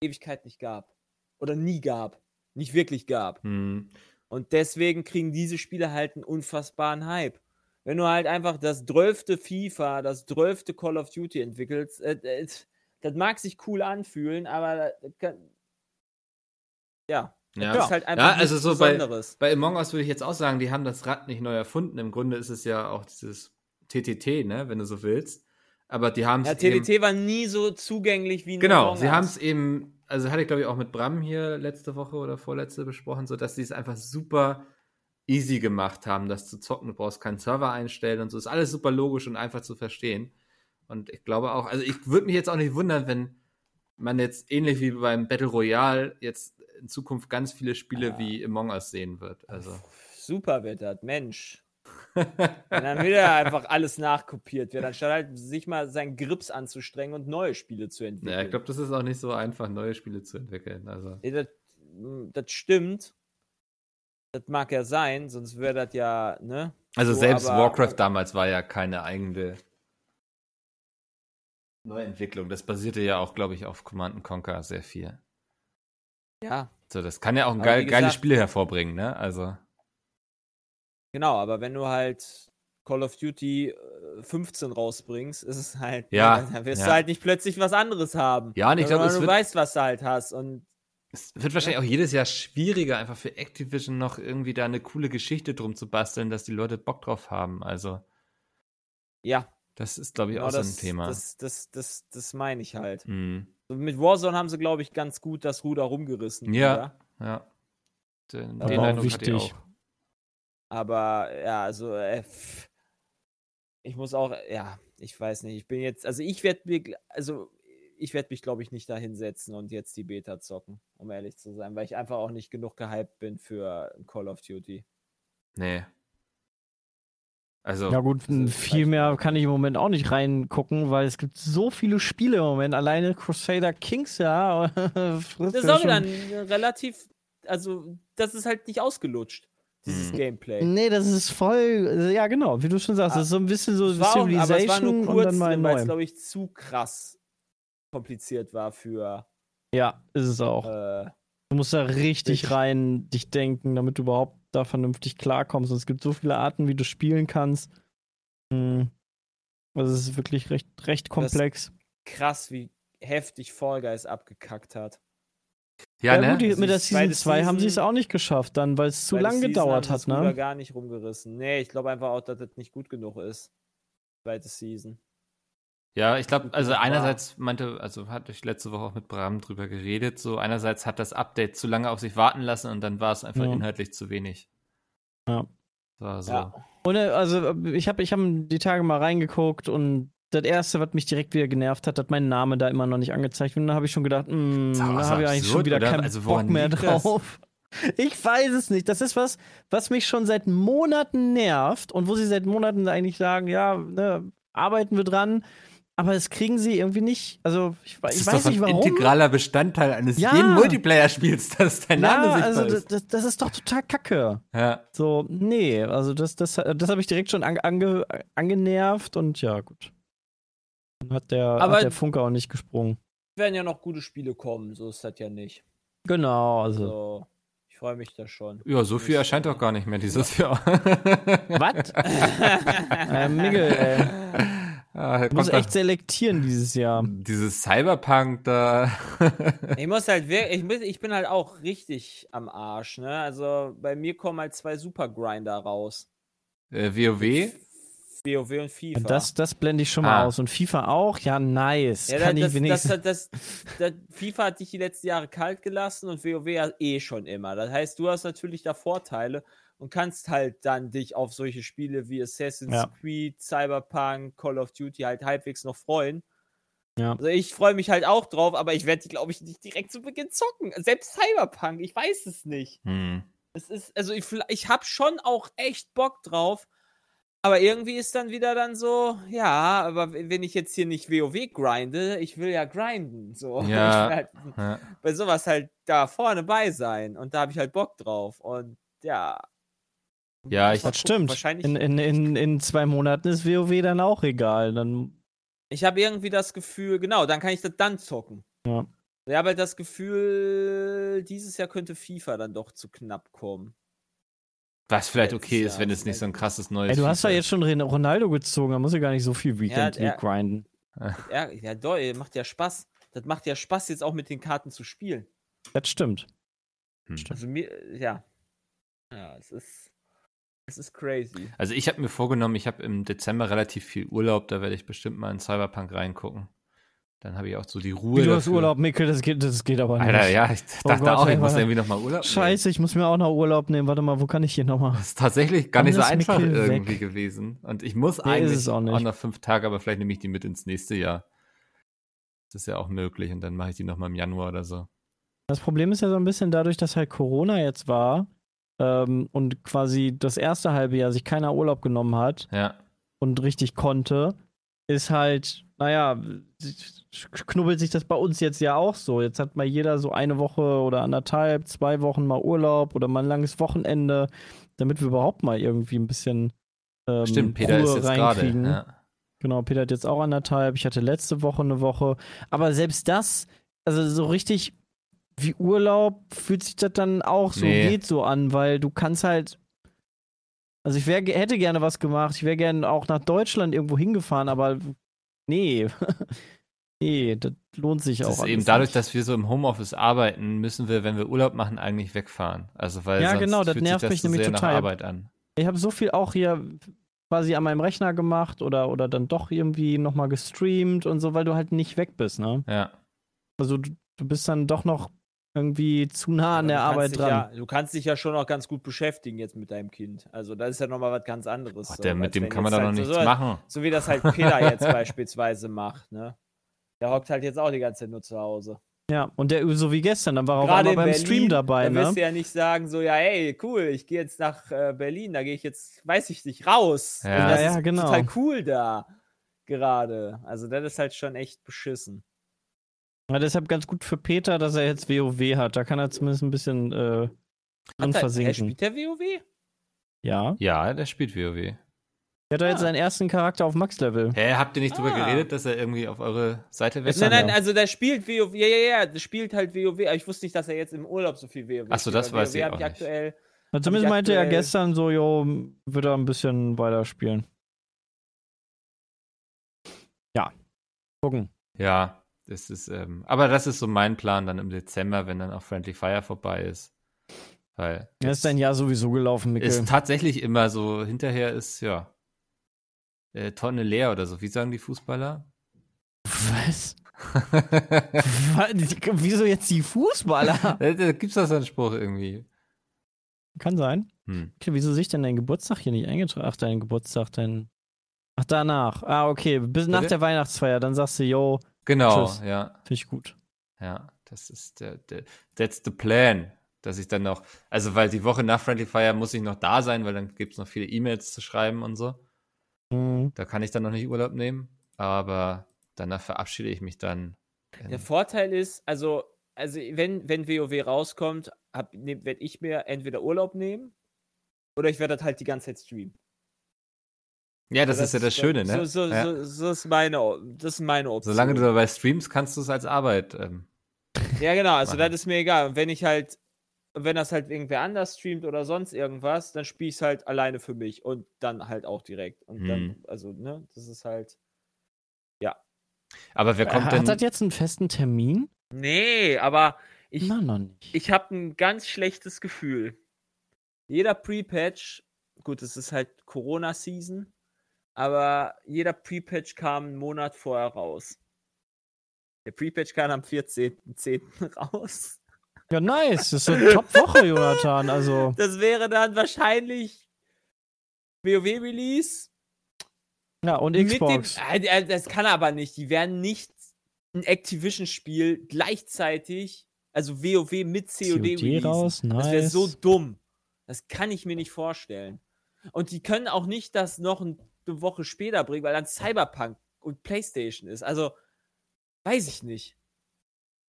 [SPEAKER 4] Ewigkeit nicht gab. Oder nie gab. Nicht wirklich gab.
[SPEAKER 2] Hm.
[SPEAKER 4] Und deswegen kriegen diese Spiele halt einen unfassbaren Hype. Wenn du halt einfach das 12. FIFA, das 12. Call of Duty entwickelst, äh, äh, das mag sich cool anfühlen, aber kann, ja,
[SPEAKER 2] Ja.
[SPEAKER 4] das ist halt einfach
[SPEAKER 2] Ja, also so bei,
[SPEAKER 4] Besonderes.
[SPEAKER 2] bei Among Us würde ich jetzt auch sagen, die haben das Rad nicht neu erfunden. Im Grunde ist es ja auch dieses TTT, ne, wenn du so willst. Aber die haben
[SPEAKER 4] Ja,
[SPEAKER 2] es eben,
[SPEAKER 4] TDT war nie so zugänglich wie ein
[SPEAKER 2] genau, sie haben es eben also hatte ich glaube ich auch mit Bram hier letzte Woche oder vorletzte besprochen, so dass sie es einfach super easy gemacht haben, das zu zocken. Du brauchst keinen Server einstellen und so. Ist alles super logisch und einfach zu verstehen. Und ich glaube auch, also ich würde mich jetzt auch nicht wundern, wenn man jetzt ähnlich wie beim Battle Royale jetzt in Zukunft ganz viele Spiele
[SPEAKER 4] Ja.
[SPEAKER 2] wie Among Us sehen wird. Also.
[SPEAKER 4] Super wird das, Mensch. Und dann wieder einfach alles nachkopiert wird, anstatt halt sich mal seinen Grips anzustrengen und neue Spiele zu entwickeln.
[SPEAKER 2] Ja, ich glaube, das ist auch nicht so einfach, neue Spiele zu entwickeln. Also.
[SPEAKER 4] Ja, das, das stimmt. Das mag ja sein, sonst wäre das ja, ne?
[SPEAKER 2] Also
[SPEAKER 4] So,
[SPEAKER 2] selbst
[SPEAKER 4] aber-
[SPEAKER 2] Warcraft damals war ja keine eigene Neuentwicklung. Das basierte ja auch, glaube ich, auf Command Conquer sehr viel.
[SPEAKER 4] Ja,
[SPEAKER 2] So, das kann ja auch geil,
[SPEAKER 4] gesagt-
[SPEAKER 2] Spiel hervorbringen, ne? Also.
[SPEAKER 4] Genau, aber wenn du halt Call of Duty äh, 15 rausbringst, ist es halt,
[SPEAKER 2] Ja,
[SPEAKER 4] dann wirst
[SPEAKER 2] ja.
[SPEAKER 4] du halt nicht plötzlich was anderes haben.
[SPEAKER 2] Ja, und ich glaube,
[SPEAKER 4] du weißt, was du halt hast. Und
[SPEAKER 2] es wird wahrscheinlich auch jedes Jahr schwieriger, einfach für Activision noch irgendwie da eine coole Geschichte drum zu basteln, dass die Leute Bock drauf haben. Also,
[SPEAKER 4] ja,
[SPEAKER 2] das ist, glaube ich,
[SPEAKER 4] genau
[SPEAKER 2] auch so
[SPEAKER 4] das,
[SPEAKER 2] ein Thema.
[SPEAKER 4] das, das, das, das meine ich halt.
[SPEAKER 2] Mhm.
[SPEAKER 4] So, Mit Warzone haben sie, glaube ich, ganz gut das Ruder rumgerissen.
[SPEAKER 2] Ja.
[SPEAKER 4] wieder.
[SPEAKER 2] Ja. Den, den
[SPEAKER 3] auch wichtig.
[SPEAKER 2] auch.
[SPEAKER 4] Aber ja, also äh, ich muss auch, ja, ich weiß nicht, ich bin jetzt, also ich werde mir, also ich werde mich, glaube ich, nicht da hinsetzen und jetzt die Beta zocken, um ehrlich zu sein, weil ich einfach auch nicht genug gehypt bin für Call of Duty.
[SPEAKER 2] Nee. Also,
[SPEAKER 3] Ja gut,
[SPEAKER 4] Also,
[SPEAKER 3] viel mehr kann ich im Moment auch nicht reingucken, weil es gibt so viele Spiele im Moment. Alleine Crusader Kings, ja.
[SPEAKER 4] Das ist auch wieder relativ, also das ist halt nicht ausgelutscht, dieses
[SPEAKER 2] Hm.
[SPEAKER 4] Gameplay.
[SPEAKER 3] Nee, das ist voll, ja genau, wie du schon sagst,
[SPEAKER 4] Ah,
[SPEAKER 3] das ist so ein bisschen so
[SPEAKER 4] war auch, aber es war
[SPEAKER 3] Civilization
[SPEAKER 4] nur
[SPEAKER 3] und
[SPEAKER 4] kurz
[SPEAKER 3] dann mal
[SPEAKER 4] drin, weil es, glaube ich, zu krass kompliziert war für
[SPEAKER 3] Ja, ist es auch.
[SPEAKER 4] äh,
[SPEAKER 3] Du musst da richtig
[SPEAKER 4] Ich-
[SPEAKER 3] rein dich denken, damit du überhaupt da vernünftig klarkommst. Und es gibt so viele Arten, wie du spielen kannst. Hm. Also es ist wirklich recht, recht komplex.
[SPEAKER 4] krass, wie heftig Fall Guys abgekackt hat.
[SPEAKER 2] Ja,
[SPEAKER 3] Ja,
[SPEAKER 2] ne?
[SPEAKER 3] gut, die, mit der Season 2 haben sie es auch nicht geschafft, dann, weil es zu lang gedauert hat, ne?
[SPEAKER 4] gar nicht rumgerissen. Nee, ich glaube einfach auch, dass das nicht gut genug ist. Zweite Season.
[SPEAKER 2] Ja, ich glaube, also einerseits meinte, also hatte ich letzte Woche auch mit Bram drüber geredet, so einerseits hat das Update zu lange auf sich warten lassen und dann war es einfach
[SPEAKER 3] Ja.
[SPEAKER 2] inhaltlich zu wenig.
[SPEAKER 3] Ja.
[SPEAKER 2] War so.
[SPEAKER 4] Ja.
[SPEAKER 3] Und äh, also ich habe ich hab die Tage mal reingeguckt und das erste, was mich direkt wieder genervt hat, hat mein Name da immer noch nicht angezeigt. Und da habe ich schon gedacht, mh,
[SPEAKER 2] auch
[SPEAKER 3] da habe ich eigentlich schon wieder
[SPEAKER 2] oder?
[SPEAKER 3] keinen
[SPEAKER 2] Also
[SPEAKER 3] Bock mehr
[SPEAKER 2] das?
[SPEAKER 3] drauf. Ich weiß es nicht. Das ist was, was mich schon seit Monaten nervt und wo sie seit Monaten eigentlich sagen, ja, ne, arbeiten wir dran. Aber das kriegen sie irgendwie nicht. Also ich,
[SPEAKER 2] Das
[SPEAKER 3] ich
[SPEAKER 2] ist
[SPEAKER 3] weiß
[SPEAKER 2] doch
[SPEAKER 3] nicht
[SPEAKER 2] ein
[SPEAKER 3] warum.
[SPEAKER 2] integraler Bestandteil eines
[SPEAKER 3] Ja.
[SPEAKER 2] jeden Multiplayer-Spiels, dass dein Name
[SPEAKER 3] ja,
[SPEAKER 2] sichtbar
[SPEAKER 3] also
[SPEAKER 2] ist.
[SPEAKER 3] das, das ist doch total kacke.
[SPEAKER 2] Ja.
[SPEAKER 3] So, nee, also das, das, das habe ich direkt schon ange, ange, angenervt und ja, gut. Dann hat der,
[SPEAKER 4] Aber-
[SPEAKER 3] hat der Funke auch nicht gesprungen.
[SPEAKER 4] werden ja noch gute Spiele kommen, so ist das ja nicht.
[SPEAKER 3] Genau, also.
[SPEAKER 4] Also, ich freue mich da schon.
[SPEAKER 2] ja, so viel erscheint doch gar nicht mehr dieses Jahr.
[SPEAKER 3] Was? äh, Miguel, ey.
[SPEAKER 2] Ah,
[SPEAKER 3] Du musst
[SPEAKER 2] kommt
[SPEAKER 3] echt selektieren dieses Jahr.
[SPEAKER 2] dieses Cyberpunk da.
[SPEAKER 4] Ich muss halt wirklich, ich, muss- ich bin halt auch richtig am Arsch, ne? Also bei mir kommen halt zwei Super Grinder raus.
[SPEAKER 2] äh, WoW.
[SPEAKER 4] WoW und FIFA.
[SPEAKER 3] Das, das blende ich schon mal
[SPEAKER 2] Ah.
[SPEAKER 3] aus. Und FIFA auch? Ja, nice.
[SPEAKER 4] ja,
[SPEAKER 3] Kann
[SPEAKER 4] das,
[SPEAKER 3] ich wenigstens.
[SPEAKER 4] das, das, das, das, FIFA hat dich die letzten Jahre kalt gelassen und WoW ja eh schon immer. Das heißt, du hast natürlich da Vorteile und kannst halt dann dich auf solche Spiele wie Assassin's
[SPEAKER 3] Ja.
[SPEAKER 4] Creed, Cyberpunk, Call of Duty halt halbwegs noch freuen.
[SPEAKER 3] Ja.
[SPEAKER 4] Also ich freue mich halt auch drauf, aber ich werde die, glaube ich, nicht direkt zu Beginn zocken. Selbst Cyberpunk, ich weiß es nicht.
[SPEAKER 2] Hm.
[SPEAKER 4] Es ist, also ich, ich habe schon auch echt Bock drauf, aber irgendwie ist dann wieder dann so, ja, aber wenn ich jetzt hier nicht WoW grinde, ich will ja grinden. So.
[SPEAKER 2] Ja.
[SPEAKER 4] Halt
[SPEAKER 2] Ja.
[SPEAKER 4] bei sowas halt da vorne bei sein und da habe ich halt Bock drauf. Und ja.
[SPEAKER 2] Ja, ich-
[SPEAKER 3] Das
[SPEAKER 4] gucken.
[SPEAKER 3] stimmt.
[SPEAKER 4] Wahrscheinlich.
[SPEAKER 3] In, in, in, in zwei Monaten ist WoW dann auch egal. Dann,
[SPEAKER 4] ich habe irgendwie das Gefühl, genau, dann kann ich das dann zocken.
[SPEAKER 3] Ja.
[SPEAKER 4] Ich habe halt das Gefühl, dieses Jahr könnte FIFA dann doch zu knapp kommen.
[SPEAKER 2] Was vielleicht okay ist, wenn es nicht so ein krasses neues
[SPEAKER 3] ey, du hast ja jetzt schon Ronaldo gezogen, da muss ja gar nicht so viel Weekend
[SPEAKER 4] Ja,
[SPEAKER 3] grinden.
[SPEAKER 4] Ja, ja, doll, macht ja Spaß. Das macht ja Spaß, jetzt auch mit den Karten zu spielen.
[SPEAKER 3] Das stimmt.
[SPEAKER 2] Hm.
[SPEAKER 4] Also mir, ja. Ja, es ist. Es ist crazy.
[SPEAKER 2] Also ich habe mir vorgenommen, ich habe im Dezember relativ viel Urlaub, da werde ich bestimmt mal in Cyberpunk reingucken. Dann habe ich auch so die Ruhe.
[SPEAKER 3] Wie, du hast
[SPEAKER 2] dafür.
[SPEAKER 3] Urlaub, Mikkel, das geht, das geht aber nicht.
[SPEAKER 2] Alter, ja, ich
[SPEAKER 3] Oh
[SPEAKER 2] dachte
[SPEAKER 3] Gott,
[SPEAKER 2] auch, ich muss irgendwie nochmal Urlaub nehmen.
[SPEAKER 3] Scheiße, ich muss mir auch noch Urlaub nehmen. Warte mal, wo kann ich hier nochmal?
[SPEAKER 2] Das ist tatsächlich gar nicht so einfach
[SPEAKER 3] Mikkel
[SPEAKER 2] irgendwie
[SPEAKER 3] weg?
[SPEAKER 2] gewesen. Und ich muss
[SPEAKER 3] Nee,
[SPEAKER 2] eigentlich
[SPEAKER 3] auch
[SPEAKER 2] auch, noch fünf Tage, aber vielleicht nehme ich die mit ins nächste Jahr. Das ist ja auch möglich und dann mache ich die nochmal im Januar oder so.
[SPEAKER 3] Das Problem ist ja so ein bisschen dadurch, dass halt Corona jetzt war ähm, und quasi das erste halbe Jahr sich keiner Urlaub genommen hat
[SPEAKER 2] Ja.
[SPEAKER 3] und richtig konnte, ist halt, naja, knubbelt sich das bei uns jetzt ja auch so. Jetzt hat mal jeder so eine Woche oder anderthalb, zwei Wochen mal Urlaub oder mal ein langes Wochenende, damit wir überhaupt mal irgendwie ein bisschen ähm,
[SPEAKER 2] Stimmt, Peter
[SPEAKER 3] Ruhe
[SPEAKER 2] ist jetzt gerade.
[SPEAKER 3] reinkriegen.
[SPEAKER 2] Ja.
[SPEAKER 3] Genau, Peter hat jetzt auch anderthalb. Ich hatte letzte Woche eine Woche. Aber selbst das, also so richtig wie Urlaub fühlt sich das dann auch so,
[SPEAKER 2] Nee.
[SPEAKER 3] geht so an, weil du kannst halt. Also ich wär, hätte gerne was gemacht. Ich wäre gerne auch nach Deutschland irgendwo hingefahren, aber nee. nee, das lohnt sich
[SPEAKER 2] Das
[SPEAKER 3] auch.
[SPEAKER 2] ist eben dadurch,
[SPEAKER 3] nicht.
[SPEAKER 2] dass wir so im Homeoffice arbeiten, müssen wir, wenn wir Urlaub machen, eigentlich wegfahren. Also weil
[SPEAKER 3] Ja, genau, das nervt
[SPEAKER 2] das
[SPEAKER 3] mich nämlich total.
[SPEAKER 2] Arbeit an.
[SPEAKER 3] Ich habe so viel auch hier quasi an meinem Rechner gemacht oder, oder dann doch irgendwie nochmal gestreamt und so, weil du halt nicht weg bist, ne?
[SPEAKER 2] Ja.
[SPEAKER 3] Also du, du bist dann doch noch irgendwie zu nah an der
[SPEAKER 4] du kannst
[SPEAKER 3] Arbeit
[SPEAKER 4] dich
[SPEAKER 3] dran.
[SPEAKER 4] Ja, du kannst dich ja schon auch ganz gut beschäftigen jetzt mit deinem Kind. Also das ist ja nochmal was ganz anderes. So,
[SPEAKER 2] der,
[SPEAKER 4] als
[SPEAKER 2] mit dem kann man da noch
[SPEAKER 4] halt
[SPEAKER 2] nichts
[SPEAKER 4] so,
[SPEAKER 2] machen.
[SPEAKER 4] So wie das halt Peter jetzt beispielsweise macht, ne? Der hockt halt jetzt auch die ganze Zeit nur zu Hause.
[SPEAKER 3] Ja, und der so wie gestern, dann war er auch beim
[SPEAKER 4] Berlin,
[SPEAKER 3] Stream dabei,
[SPEAKER 4] Da
[SPEAKER 3] ne?
[SPEAKER 4] wirst du ja nicht sagen, so, ja, ey, cool, ich gehe jetzt nach äh, Berlin, da gehe ich jetzt, weiß ich nicht, raus.
[SPEAKER 2] Ja.
[SPEAKER 4] Und das
[SPEAKER 3] ja,
[SPEAKER 4] ist
[SPEAKER 3] genau.
[SPEAKER 4] total cool da gerade. Also das ist halt schon echt beschissen.
[SPEAKER 3] Ja, deshalb ganz gut für Peter, dass er jetzt WoW hat. Da kann er zumindest ein bisschen äh,
[SPEAKER 4] Hat er, er spielt der WoW?
[SPEAKER 3] Ja.
[SPEAKER 2] Ja, der spielt WoW.
[SPEAKER 3] Er hat doch jetzt
[SPEAKER 4] Ah.
[SPEAKER 3] seinen ersten Charakter auf Max-Level.
[SPEAKER 2] Hä, habt ihr nicht drüber
[SPEAKER 4] Ah.
[SPEAKER 2] geredet, dass er irgendwie auf eure Seite
[SPEAKER 4] Nein,
[SPEAKER 2] wechselt?
[SPEAKER 4] nein,
[SPEAKER 3] ja.
[SPEAKER 4] also der spielt WoW, ja, ja, ja, der spielt halt WoW, aber ich wusste nicht, dass er jetzt im Urlaub so viel WoW
[SPEAKER 2] Ach so,
[SPEAKER 4] spielt,
[SPEAKER 2] das
[SPEAKER 4] weil
[SPEAKER 2] weiß ich
[SPEAKER 4] WoW hab
[SPEAKER 2] auch nicht.
[SPEAKER 4] aktuell,
[SPEAKER 3] Also zumindest
[SPEAKER 4] ich
[SPEAKER 3] meinte er gestern so, jo, wird er ein bisschen weiterspielen. Ja. Gucken.
[SPEAKER 2] Ja, das ist, ähm, aber das ist so mein Plan dann im Dezember, wenn dann auch Friendly Fire vorbei ist. Weil
[SPEAKER 3] Er ist dein Jahr sowieso gelaufen, Mikkel.
[SPEAKER 2] ist tatsächlich immer so, hinterher ist, ja, äh, Tonne leer oder so. Wie sagen die Fußballer?
[SPEAKER 3] Was? Wieso jetzt die Fußballer?
[SPEAKER 2] da da gibt's so einen Spruch irgendwie.
[SPEAKER 3] Kann sein.
[SPEAKER 2] Hm.
[SPEAKER 3] Okay, wieso sehe ich denn deinen Geburtstag hier nicht eingetragen? Ach, dein Geburtstag, dein. Ach, danach. Ah, okay. Bis nach
[SPEAKER 2] Bitte?
[SPEAKER 3] der Weihnachtsfeier. Dann sagst du, yo,
[SPEAKER 2] Genau,
[SPEAKER 3] Tschüss.
[SPEAKER 2] ja.
[SPEAKER 3] finde ich gut.
[SPEAKER 2] Ja, das ist der, der, that's the plan. Dass ich dann noch, also weil die Woche nach Friendly Fire muss ich noch da sein, weil dann gibt's noch viele E-Mails zu schreiben und so.
[SPEAKER 3] Mhm.
[SPEAKER 2] Da kann ich dann noch nicht Urlaub nehmen, aber danach verabschiede ich mich dann.
[SPEAKER 4] Der Vorteil ist, also, also wenn, wenn WoW rauskommt, werde ich mir entweder Urlaub nehmen oder ich werde das halt die ganze Zeit streamen.
[SPEAKER 2] Ja, das, ist ja das Schöne, ne?
[SPEAKER 4] So, so,
[SPEAKER 2] ja.
[SPEAKER 4] so, so ist meine, das ist meine Option.
[SPEAKER 2] Solange du dabei streamst, kannst du es als Arbeit. Ähm,
[SPEAKER 4] Ja, genau, also
[SPEAKER 2] machen.
[SPEAKER 4] das ist mir egal. Und wenn ich halt, wenn das halt irgendwer anders streamt oder sonst irgendwas, dann spiele ich es halt alleine für mich und dann halt auch direkt. Und dann,
[SPEAKER 2] Hm.
[SPEAKER 4] also, ne, das ist halt.
[SPEAKER 2] aber wer kommt
[SPEAKER 3] Hat
[SPEAKER 2] denn?
[SPEAKER 3] das jetzt einen festen Termin?
[SPEAKER 4] Nee, aber ich,
[SPEAKER 3] Na, noch nicht.
[SPEAKER 4] ich habe ein ganz schlechtes Gefühl. Jeder Pre-Patch, gut, es ist halt Corona-Season, aber jeder Pre-Patch kam einen Monat vorher raus. Der Pre-Patch kam am 14.10. raus.
[SPEAKER 3] ja, nice. Das ist eine Top-Woche, Jonathan. Also,
[SPEAKER 4] Das wäre dann wahrscheinlich WoW-Release.
[SPEAKER 3] ja, und Xbox.
[SPEAKER 4] Dem, äh, äh, das kann aber nicht. Die werden nicht ein Activision-Spiel gleichzeitig, also WoW mit COD,
[SPEAKER 3] COD raus,
[SPEAKER 4] Das wäre
[SPEAKER 3] nice.
[SPEAKER 4] so dumm. Das kann ich mir nicht vorstellen. Und die können auch nicht das noch ein- eine Woche später bringen, weil dann Cyberpunk und PlayStation ist. Also, weiß ich nicht.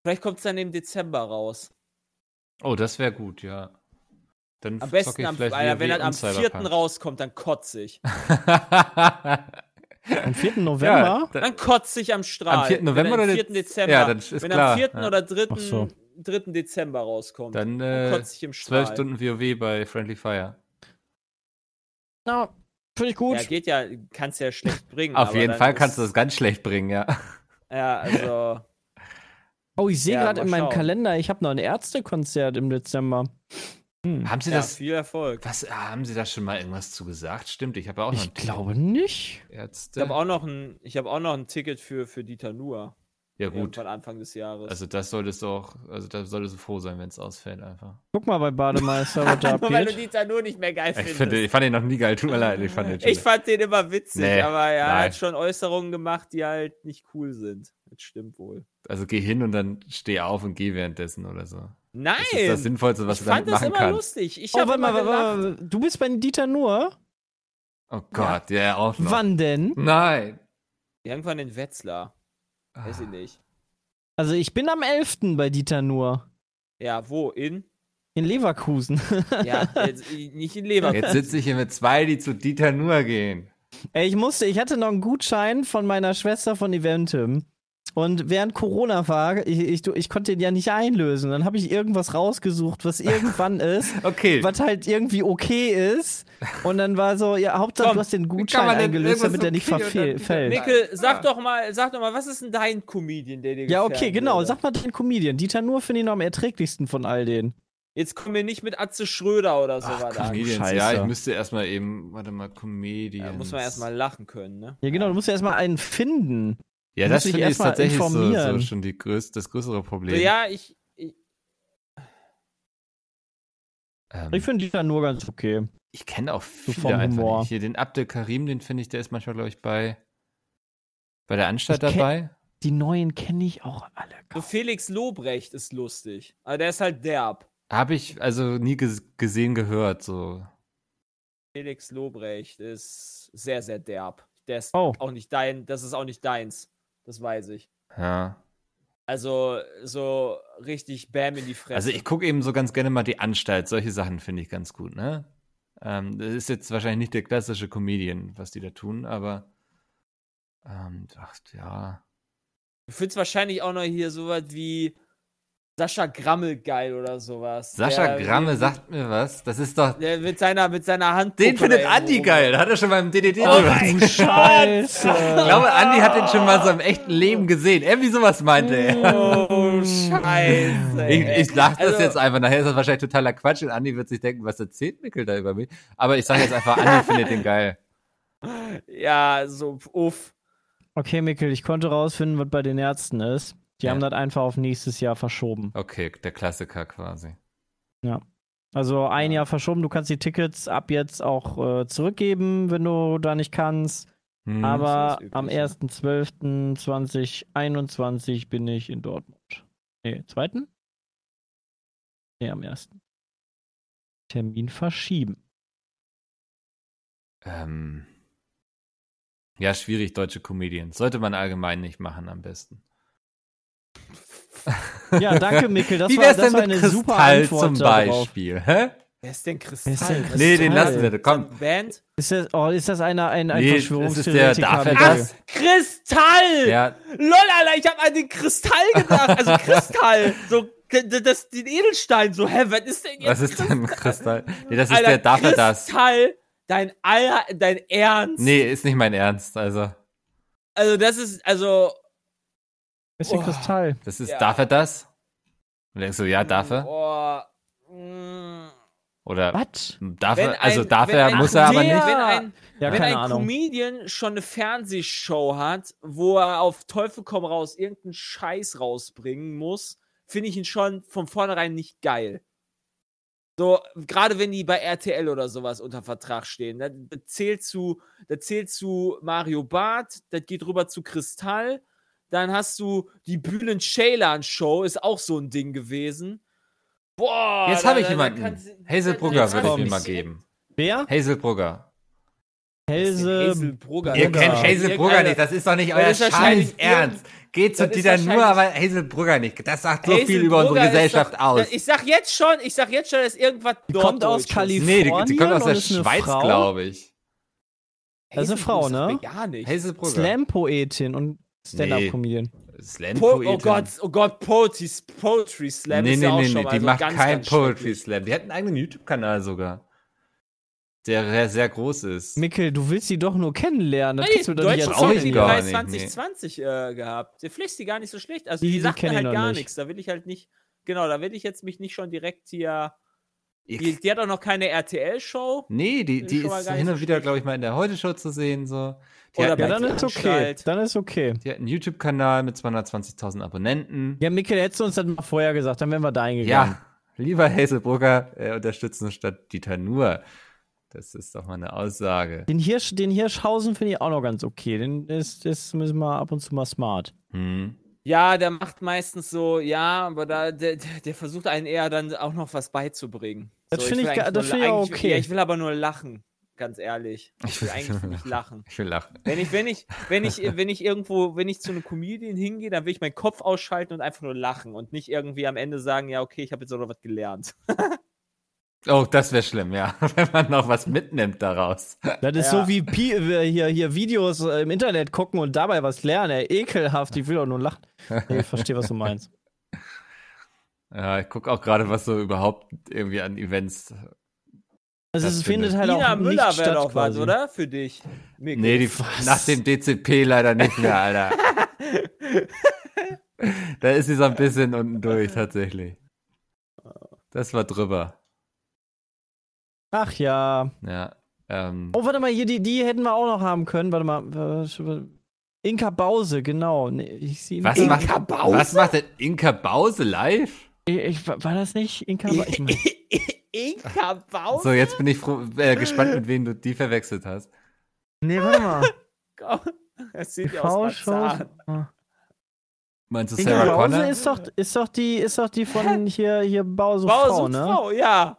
[SPEAKER 4] Vielleicht kommt es dann im Dezember raus.
[SPEAKER 2] Oh, das wäre gut, ja. Dann
[SPEAKER 4] Am besten, am,
[SPEAKER 2] vielleicht
[SPEAKER 4] Alter, wenn das am
[SPEAKER 2] und
[SPEAKER 4] 4.
[SPEAKER 2] Cyberpunk.
[SPEAKER 4] rauskommt, dann kotze ich.
[SPEAKER 3] Am 4. November?
[SPEAKER 2] da-
[SPEAKER 4] Dann kotze ich am Strahl.
[SPEAKER 2] Am 4. November
[SPEAKER 4] wenn
[SPEAKER 2] oder
[SPEAKER 4] am
[SPEAKER 2] Dez-
[SPEAKER 4] 4. Dezember.
[SPEAKER 2] Ja, dann ist
[SPEAKER 4] wenn
[SPEAKER 2] klar,
[SPEAKER 4] am 4.
[SPEAKER 2] ja.
[SPEAKER 4] oder 3.
[SPEAKER 3] Ach so.
[SPEAKER 4] 3. Dezember rauskommt,
[SPEAKER 2] Dann
[SPEAKER 4] dann
[SPEAKER 2] äh,
[SPEAKER 4] kotze ich im Strahl.
[SPEAKER 2] 12 Stunden WoW bei Friendly Fire.
[SPEAKER 3] Ja, finde ich gut.
[SPEAKER 4] Ja, geht ja, kannst ja schlecht bringen.
[SPEAKER 2] Auf
[SPEAKER 4] aber
[SPEAKER 2] jeden Fall kannst du das ganz schlecht bringen, ja.
[SPEAKER 4] Ja, also.
[SPEAKER 3] oh, ich sehe
[SPEAKER 4] Ja,
[SPEAKER 3] gerade in meinem
[SPEAKER 4] schauen.
[SPEAKER 3] Kalender, ich habe noch ein Ärztekonzert im Dezember. Hm.
[SPEAKER 2] Haben Sie
[SPEAKER 4] ja,
[SPEAKER 2] das?
[SPEAKER 4] viel Erfolg.
[SPEAKER 2] Was haben Sie da schon mal irgendwas zu gesagt? Stimmt, ich habe auch noch
[SPEAKER 3] Ich
[SPEAKER 2] ein Ticket.
[SPEAKER 3] glaube nicht.
[SPEAKER 4] Ich
[SPEAKER 2] Ärzte.
[SPEAKER 4] habe auch noch ein, ich habe auch noch ein Ticket für, für Dieter Nuhr.
[SPEAKER 2] Ja, gut.
[SPEAKER 4] Irgendwann Anfang des Jahres.
[SPEAKER 2] Also das solltest du auch, also da solltest du froh sein, wenn es ausfällt einfach.
[SPEAKER 3] Guck mal bei Bademeister, was da
[SPEAKER 4] Nur weil du. Dieter nur nicht mehr geil
[SPEAKER 2] Ich,
[SPEAKER 4] findest.
[SPEAKER 2] finde, ich fand ihn noch nie geil, tut mir leid. Ich fand den schon
[SPEAKER 4] Ich fand den immer witzig,
[SPEAKER 2] Nee,
[SPEAKER 4] aber er
[SPEAKER 2] nein.
[SPEAKER 4] hat schon Äußerungen gemacht, die halt nicht cool sind. Das stimmt wohl.
[SPEAKER 2] Also geh hin und dann steh auf und geh währenddessen oder so.
[SPEAKER 4] Nein!
[SPEAKER 2] Das ist das Sinnvollste, was
[SPEAKER 4] ich
[SPEAKER 2] du damit
[SPEAKER 4] fand das
[SPEAKER 2] machen
[SPEAKER 4] immer
[SPEAKER 2] kannst.
[SPEAKER 4] lustig. Ich
[SPEAKER 3] Oh, warte mal, warte du bist bei Dieter Nur?
[SPEAKER 2] Oh Gott, ja, auch noch.
[SPEAKER 3] Wann denn?
[SPEAKER 2] Nein.
[SPEAKER 4] Irgendwann in Wetzlar. Weiß ich
[SPEAKER 2] Ah.
[SPEAKER 4] nicht.
[SPEAKER 3] Also ich bin am 11. bei Dieter Nur.
[SPEAKER 4] Ja, wo? In?
[SPEAKER 3] In Leverkusen.
[SPEAKER 4] Ja, jetzt, nicht in Leverkusen.
[SPEAKER 2] Jetzt sitze ich hier mit zwei, die zu Dieter nur gehen.
[SPEAKER 3] Ey, ich musste, ich hatte noch einen Gutschein von meiner Schwester von Eventim. Und während Corona war, ich, ich, ich konnte den ja nicht einlösen. Dann habe ich irgendwas rausgesucht, was irgendwann ist,
[SPEAKER 2] Okay.
[SPEAKER 3] was halt irgendwie okay ist. Und dann war so, ja, Hauptsache
[SPEAKER 2] Komm,
[SPEAKER 3] du hast den Gutschein eingelöst, damit er nicht
[SPEAKER 2] okay und
[SPEAKER 3] verfehl-
[SPEAKER 2] dann-
[SPEAKER 3] fällt.
[SPEAKER 4] Mikkel,
[SPEAKER 2] Ah.
[SPEAKER 4] sag doch mal, sag doch mal, was ist denn dein Comedian, der dir
[SPEAKER 3] Ja, okay, genau.
[SPEAKER 4] würde?
[SPEAKER 3] Sag mal den Comedian. Dieter Nur finde ich noch am erträglichsten von all denen.
[SPEAKER 4] Jetzt kommen wir nicht mit Atze Schröder oder so
[SPEAKER 3] Ach,
[SPEAKER 4] an.
[SPEAKER 2] Comedians,
[SPEAKER 3] Scheiße.
[SPEAKER 2] ja, ich müsste erstmal eben, warte mal, Comedians.
[SPEAKER 4] Da muss man erstmal lachen können, ne?
[SPEAKER 3] Ja, genau, du musst ja erstmal einen finden.
[SPEAKER 2] Ja, das finde ich tatsächlich so, so schon die größ das größere
[SPEAKER 4] So,
[SPEAKER 2] Problem.
[SPEAKER 4] ja, ich, ich
[SPEAKER 2] ähm,
[SPEAKER 3] Ich finde Dieter Nur ganz okay.
[SPEAKER 2] ich kenne auch viele
[SPEAKER 3] vom
[SPEAKER 2] einfach
[SPEAKER 3] Humor.
[SPEAKER 2] nicht. Hier den Abdel Karim, den finde ich, der ist manchmal, glaube ich, bei, bei der Anstalt
[SPEAKER 3] Ich kenn-
[SPEAKER 2] dabei.
[SPEAKER 3] Die neuen kenne ich auch alle.
[SPEAKER 4] so Felix Lobrecht ist lustig. Aber der ist halt derb.
[SPEAKER 2] Habe ich also nie ges gesehen, gehört. So.
[SPEAKER 4] Felix Lobrecht ist sehr, sehr derb. Der ist
[SPEAKER 3] Oh.
[SPEAKER 4] auch nicht dein, das ist auch nicht deins. Das weiß ich.
[SPEAKER 2] Ja.
[SPEAKER 4] Also, so richtig Bam in die Fresse.
[SPEAKER 2] Also ich gucke eben so ganz gerne mal die Anstalt. Solche Sachen finde ich ganz gut, ne? Ähm, das ist jetzt wahrscheinlich nicht der klassische Comedian, was die da tun, aber ähm, ach, ja.
[SPEAKER 4] Du findest wahrscheinlich auch noch hier sowas wie Sascha Grammel geil oder sowas.
[SPEAKER 2] Sascha
[SPEAKER 4] Der-
[SPEAKER 2] Gramme
[SPEAKER 4] der-
[SPEAKER 2] sagt mir was. Das ist doch.
[SPEAKER 4] Der mit seiner, mit seiner Hand.
[SPEAKER 2] Den findet Andi geil. Da hat er schon beim DDD
[SPEAKER 4] Oh mein.
[SPEAKER 3] Scheiße.
[SPEAKER 2] Ich glaube, Andi hat den schon mal so im echten Leben gesehen. Irgendwie sowas meinte er.
[SPEAKER 4] Oh, Scheiße.
[SPEAKER 2] Ich,
[SPEAKER 4] ey.
[SPEAKER 2] ich sag das
[SPEAKER 4] Also-
[SPEAKER 2] jetzt einfach. Nachher ist das wahrscheinlich totaler Quatsch und Andi wird sich denken, was erzählt Mikkel da über mich? Aber ich sage jetzt einfach, Andi findet den geil.
[SPEAKER 4] Ja, so, uff.
[SPEAKER 3] Okay, Mikkel, ich konnte rausfinden, was bei den Ärzten ist. Die
[SPEAKER 2] Ja.
[SPEAKER 3] haben das einfach auf nächstes Jahr verschoben.
[SPEAKER 2] Okay, der Klassiker quasi.
[SPEAKER 3] Also ein Jahr verschoben. Du kannst die Tickets ab jetzt auch äh, zurückgeben, wenn du da nicht kannst.
[SPEAKER 2] Hm.
[SPEAKER 3] Aber am
[SPEAKER 4] Übliche.
[SPEAKER 3] 1.12.2021 bin ich in Dortmund. Nee, zweiten? Nee, am ersten. Termin verschieben.
[SPEAKER 2] Ähm, ja, schwierig, deutsche Comedians. Sollte man allgemein nicht machen, am besten.
[SPEAKER 3] Ja, danke, Mikkel. Das
[SPEAKER 2] Wie
[SPEAKER 3] war,
[SPEAKER 2] wär's
[SPEAKER 3] das
[SPEAKER 2] denn
[SPEAKER 3] war
[SPEAKER 2] mit
[SPEAKER 3] eine super
[SPEAKER 2] Kristall
[SPEAKER 3] Antwort
[SPEAKER 2] zum
[SPEAKER 3] darauf.
[SPEAKER 2] Beispiel? Hä?
[SPEAKER 4] Wer ist denn Kristall?
[SPEAKER 3] Wer ist denn
[SPEAKER 4] Was
[SPEAKER 2] Nee, den
[SPEAKER 3] Kristall?
[SPEAKER 2] lassen wir. Komm.
[SPEAKER 4] Band?
[SPEAKER 3] Ist das, oh, ist das einer, ein, ein
[SPEAKER 2] Nee, ist der-
[SPEAKER 3] Verschwörungstheoretiker?
[SPEAKER 2] er
[SPEAKER 3] Mikkel?
[SPEAKER 2] das?
[SPEAKER 4] Kristall!
[SPEAKER 2] Ja,
[SPEAKER 4] Lol, Alter, ich hab an den Kristall gedacht. Also Kristall. So, das, den Edelstein. So, hä, was ist denn jetzt?
[SPEAKER 2] was ist denn Kristall? Nee, das ist
[SPEAKER 4] Alter,
[SPEAKER 2] der, darf er das?
[SPEAKER 4] Kristall, dein Aller, dein Ernst.
[SPEAKER 2] Nee, ist nicht mein Ernst. Also,
[SPEAKER 4] Also, das ist, also.
[SPEAKER 3] Ist der
[SPEAKER 4] Oh.
[SPEAKER 3] Kristall.
[SPEAKER 2] das ist,
[SPEAKER 4] Ja.
[SPEAKER 2] darf er das? Und denkst du, ja, darf er?
[SPEAKER 4] Boah. mm.
[SPEAKER 2] Oder
[SPEAKER 3] Was?
[SPEAKER 2] darf
[SPEAKER 4] Wenn
[SPEAKER 2] er, also
[SPEAKER 4] ein-
[SPEAKER 2] darf er, muss er aber nicht?
[SPEAKER 4] Wenn ein,
[SPEAKER 3] Ja,
[SPEAKER 4] wenn
[SPEAKER 3] keine
[SPEAKER 4] ein
[SPEAKER 3] Ahnung.
[SPEAKER 4] Comedian schon eine Fernsehshow hat, wo er auf Teufel komm raus irgendeinen Scheiß rausbringen muss, finde ich ihn schon von vornherein nicht geil. So, gerade wenn die bei RTL oder sowas unter Vertrag stehen. Das das zählt zu, das zählt zu Mario Barth, das geht rüber zu Kristall. Dann hast du die Bühlen Ceylan Show, ist auch so ein Ding gewesen. Boah,
[SPEAKER 2] Jetzt habe ich jemanden.
[SPEAKER 4] kannst-
[SPEAKER 2] Hazel
[SPEAKER 4] da-
[SPEAKER 2] Brugger
[SPEAKER 4] jetzt
[SPEAKER 2] würde ich mir mal geben.
[SPEAKER 3] Wer?
[SPEAKER 2] Hazel Brugger.
[SPEAKER 3] Helse.
[SPEAKER 4] Hazel Brugger.
[SPEAKER 2] Ihr kennt Hazel Brugger nicht, das ist doch nicht
[SPEAKER 4] Das
[SPEAKER 2] euer Scheiß Ernst. Geht zu
[SPEAKER 4] ist
[SPEAKER 2] Dieter nur, aber Hazel Brugger nicht. Das sagt so viel über unsere Gesellschaft
[SPEAKER 4] doch,
[SPEAKER 2] aus.
[SPEAKER 4] Ich sag jetzt schon, ich sag jetzt schon, dass irgendwas
[SPEAKER 3] Die kommt aus. Kalifornien.
[SPEAKER 2] Nee, die, die kommt aus der Schweiz, glaube ich.
[SPEAKER 3] Das ist eine Frau, ne?
[SPEAKER 4] mir Gar nicht.
[SPEAKER 2] Hazel Brugger.
[SPEAKER 3] Slam-Poetin und Stand-Up-Comedian.
[SPEAKER 2] Slam
[SPEAKER 4] Po oh Gott, oh Gott, Poetry, Poetry Slam
[SPEAKER 2] Nee,
[SPEAKER 4] ist
[SPEAKER 2] nee,
[SPEAKER 4] ja auch
[SPEAKER 2] nee,
[SPEAKER 4] schon
[SPEAKER 2] nee,
[SPEAKER 4] mal
[SPEAKER 2] die
[SPEAKER 4] so
[SPEAKER 2] macht
[SPEAKER 4] ganz,
[SPEAKER 2] kein
[SPEAKER 4] ganz
[SPEAKER 2] Poetry. Slam. Die hat einen eigenen YouTube-Kanal sogar. Der sehr, sehr groß ist.
[SPEAKER 3] Mikkel, du willst sie doch nur kennenlernen. Das
[SPEAKER 4] Nee,
[SPEAKER 3] kannst du doch nicht
[SPEAKER 2] ich
[SPEAKER 3] erzählen.
[SPEAKER 2] gar nicht,
[SPEAKER 4] Preis
[SPEAKER 2] nee.
[SPEAKER 4] 2020 äh, gehabt. Der Pflicht die gar nicht so schlecht. Also
[SPEAKER 3] Die-
[SPEAKER 4] die,
[SPEAKER 3] die
[SPEAKER 4] sagt mir halt gar
[SPEAKER 3] nicht.
[SPEAKER 4] nichts. Da will ich halt nicht, genau, da will ich jetzt mich nicht schon direkt hier Die, die hat auch noch keine RTL-Show.
[SPEAKER 2] Nee, die,
[SPEAKER 4] Ist
[SPEAKER 2] die
[SPEAKER 4] mal
[SPEAKER 2] ist hin und wieder, glaube ich, mal in der Heute-Show zu sehen. So. Die,
[SPEAKER 4] Oder
[SPEAKER 2] hat,
[SPEAKER 3] Ja,
[SPEAKER 4] bei
[SPEAKER 3] dann ist okay. Dann ist okay.
[SPEAKER 2] die hat einen YouTube-Kanal mit 220.000 Abonnenten.
[SPEAKER 3] Ja, Mikkel, hättest du uns das mal vorher gesagt, dann wären wir da eingegangen.
[SPEAKER 2] Ja, lieber Hazelbrugger, äh, unterstützen statt Dieter Nuhr. Das ist doch mal eine Aussage.
[SPEAKER 3] Den, Hirsch, den Hirschhausen finde ich auch noch ganz okay. Den ist, ist müssen wir ab und zu mal smart.
[SPEAKER 2] Hm.
[SPEAKER 4] Ja, der macht meistens so, ja, aber da, der, der versucht einen eher dann auch noch was beizubringen.
[SPEAKER 3] Das
[SPEAKER 4] so,
[SPEAKER 3] finde ich
[SPEAKER 4] eigentlich
[SPEAKER 3] das ich auch
[SPEAKER 4] eigentlich-
[SPEAKER 3] okay.
[SPEAKER 4] Ja, ich will aber nur lachen, ganz ehrlich. Ich will eigentlich nicht lachen.
[SPEAKER 2] Ich will lachen.
[SPEAKER 4] Wenn ich, wenn ich, wenn ich, wenn ich irgendwo, wenn ich zu einem Comedian hingehe, dann will ich meinen Kopf ausschalten und einfach nur lachen und nicht irgendwie am Ende sagen, ja, okay, ich habe jetzt auch noch was gelernt.
[SPEAKER 2] Oh, das wäre schlimm, ja. Wenn man noch was mitnimmt daraus.
[SPEAKER 3] Das ist
[SPEAKER 4] Ja.
[SPEAKER 3] so wie Pi äh, hier, hier Videos äh, im Internet gucken und dabei was lernen. Ey, ekelhaft, ich will doch nur lachen. Nee, ich verstehe, was du meinst.
[SPEAKER 2] Ja, ich gucke auch gerade, was so überhaupt irgendwie an Events.
[SPEAKER 3] Also
[SPEAKER 2] Das
[SPEAKER 3] es findet
[SPEAKER 2] findet-
[SPEAKER 3] halt auch nicht
[SPEAKER 4] Müller
[SPEAKER 3] statt
[SPEAKER 4] wäre doch was,
[SPEAKER 3] quasi.
[SPEAKER 4] oder? Für dich. Mikkel.
[SPEAKER 2] Nee, die, nach dem DCP leider nicht mehr, Alter. da ist sie so ein bisschen unten durch, tatsächlich. Das war drüber.
[SPEAKER 3] Ach ja.
[SPEAKER 2] Ja. Ähm,
[SPEAKER 3] Oh, warte mal, hier, die, die hätten wir auch noch haben können. Warte mal. Inka Bause, genau. Nee, ich sehe
[SPEAKER 2] was, macht,
[SPEAKER 4] Bause?
[SPEAKER 2] was macht denn Inka Bause live?
[SPEAKER 3] Ich, ich, war das nicht Inka Bause? Ich mein,
[SPEAKER 4] Inka Bauer?
[SPEAKER 2] So, jetzt bin ich froh, äh, gespannt, mit wem du die verwechselt hast.
[SPEAKER 3] nee, warte mal.
[SPEAKER 4] Das sieht ja aus.
[SPEAKER 3] Ah.
[SPEAKER 2] Meinst du
[SPEAKER 3] Inka
[SPEAKER 2] Sarah
[SPEAKER 3] Bause
[SPEAKER 2] Connor?
[SPEAKER 3] ist doch, ist doch die, ist doch die von hier, hier Bause,
[SPEAKER 4] Bause
[SPEAKER 3] Frau, ne?
[SPEAKER 4] Frau, ja.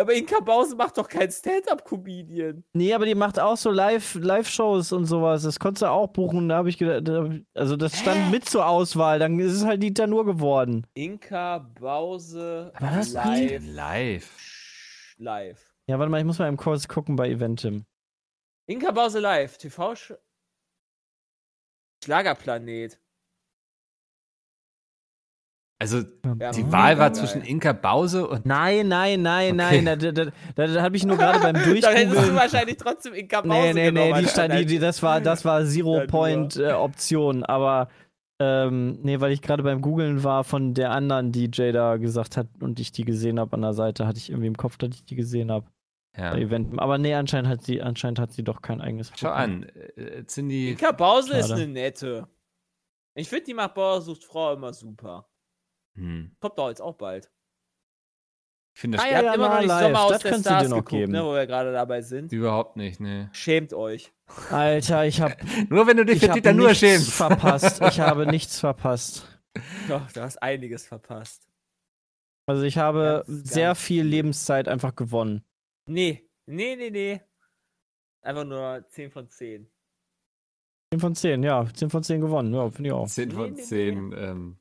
[SPEAKER 4] Aber Inka Bause macht doch keinen Stand-Up-Comedian.
[SPEAKER 3] Nee, aber die macht auch so Live- Live-Shows und sowas. Das konntest du auch buchen. Da habe ich gedacht, also das stand mit zur Auswahl. Dann ist es halt Dieter nur geworden.
[SPEAKER 4] Inka Bause
[SPEAKER 3] das die?
[SPEAKER 4] live.
[SPEAKER 2] Live.
[SPEAKER 4] Live.
[SPEAKER 3] Ja, warte mal, ich muss mal eben kurz gucken bei Eventim.
[SPEAKER 4] Inka Bause live. TV -Sch Schlagerplanet.
[SPEAKER 2] Also,
[SPEAKER 4] Ja,
[SPEAKER 2] die Wahl war
[SPEAKER 4] geil.
[SPEAKER 2] zwischen Inka Bause und.
[SPEAKER 3] Nein, nein, nein,
[SPEAKER 2] Okay.
[SPEAKER 3] nein. Da, da, da, da habe ich nur gerade beim
[SPEAKER 4] Dann hättest du wahrscheinlich trotzdem Inka Bause
[SPEAKER 3] Nee, nee, nee,
[SPEAKER 4] genommen,
[SPEAKER 3] die, stand, die,
[SPEAKER 4] Alter.
[SPEAKER 3] die, das war, das war. Zero-Point-Option. aber ähm, nee, weil ich gerade beim Googlen war von der anderen, die Jada gesagt hat und ich die gesehen habe an der Seite, hatte ich irgendwie im Kopf, dass ich die gesehen habe.
[SPEAKER 2] Ja.
[SPEAKER 3] Bei Eventim. Aber nee, anscheinend hat sie, anscheinend hat sie doch kein eigenes
[SPEAKER 2] Schau an. Äh, Cindy.
[SPEAKER 4] Inka Bause ist
[SPEAKER 3] Schade.
[SPEAKER 4] eine nette. Ich finde, die macht Bauer sucht Frau immer super.
[SPEAKER 2] Hm.
[SPEAKER 4] Kommt doch jetzt auch bald.
[SPEAKER 2] Ich finde das
[SPEAKER 3] Ah,
[SPEAKER 4] Ihr
[SPEAKER 3] ja,
[SPEAKER 4] habt
[SPEAKER 3] ja,
[SPEAKER 4] immer noch nicht
[SPEAKER 3] live.
[SPEAKER 4] Sommerhaus
[SPEAKER 3] Das
[SPEAKER 4] der
[SPEAKER 3] kannst du dir
[SPEAKER 4] Stars
[SPEAKER 3] noch
[SPEAKER 4] geguckt,
[SPEAKER 3] geben.
[SPEAKER 4] ne, wo wir gerade dabei sind.
[SPEAKER 2] überhaupt nicht, ne.
[SPEAKER 4] Schämt euch.
[SPEAKER 3] Alter, ich habe
[SPEAKER 2] Nur wenn du dich
[SPEAKER 3] ich
[SPEAKER 2] für Dieter nur
[SPEAKER 3] nichts
[SPEAKER 2] schämst.
[SPEAKER 3] verpasst. Ich habe nichts verpasst.
[SPEAKER 4] Doch, du hast einiges verpasst.
[SPEAKER 3] Also ich habe
[SPEAKER 4] Ganz,
[SPEAKER 3] sehr
[SPEAKER 4] ganz
[SPEAKER 3] viel. Lebenszeit einfach gewonnen.
[SPEAKER 4] Nee, nee, nee, nee. Einfach nur 10 von 10.
[SPEAKER 3] 10 von 10, ja. 10 von 10 gewonnen. Ja, finde ich auch.
[SPEAKER 2] 10
[SPEAKER 4] Nee,
[SPEAKER 2] von
[SPEAKER 4] nee,
[SPEAKER 2] 10. Ähm,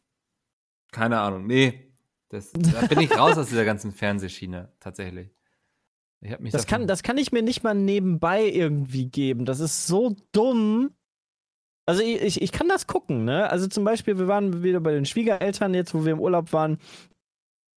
[SPEAKER 2] keine Ahnung. Nee. Das, da bin ich raus aus dieser ganzen Fernsehschiene, tatsächlich. Ich hab mich
[SPEAKER 3] Das kann, das kann ich mir nicht mal nebenbei irgendwie geben. Das ist so dumm. Also ich, ich, ich kann das gucken, ne? Also zum Beispiel, wir waren wieder bei den Schwiegereltern jetzt, wo wir im Urlaub waren.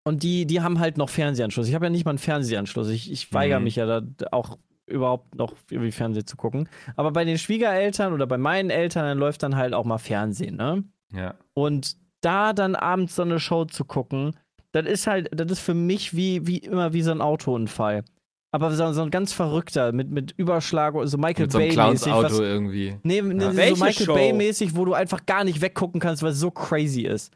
[SPEAKER 3] Und die, die haben halt noch Fernsehanschluss. Ich habe ja nicht mal einen Fernsehanschluss. Ich, ich weigere
[SPEAKER 2] Mhm.
[SPEAKER 3] mich ja da auch überhaupt noch irgendwie Fernsehen zu gucken. Aber bei den Schwiegereltern oder bei meinen Eltern, dann läuft dann halt auch mal Fernsehen, ne?
[SPEAKER 2] Ja.
[SPEAKER 3] Und da dann abends so eine Show zu gucken, das ist halt, das ist für mich wie, wie immer wie so ein Autounfall. Aber so, so ein ganz verrückter, mit, mit Überschlag, so Michael
[SPEAKER 2] Mit so einem
[SPEAKER 3] Bay-mäßig.
[SPEAKER 2] Clowns-Auto
[SPEAKER 3] was-
[SPEAKER 2] irgendwie.
[SPEAKER 3] Nee, nee,
[SPEAKER 2] Ja.
[SPEAKER 3] so Michael
[SPEAKER 4] Show?
[SPEAKER 3] Bay-mäßig, wo du einfach gar nicht weggucken kannst, weil es so crazy ist.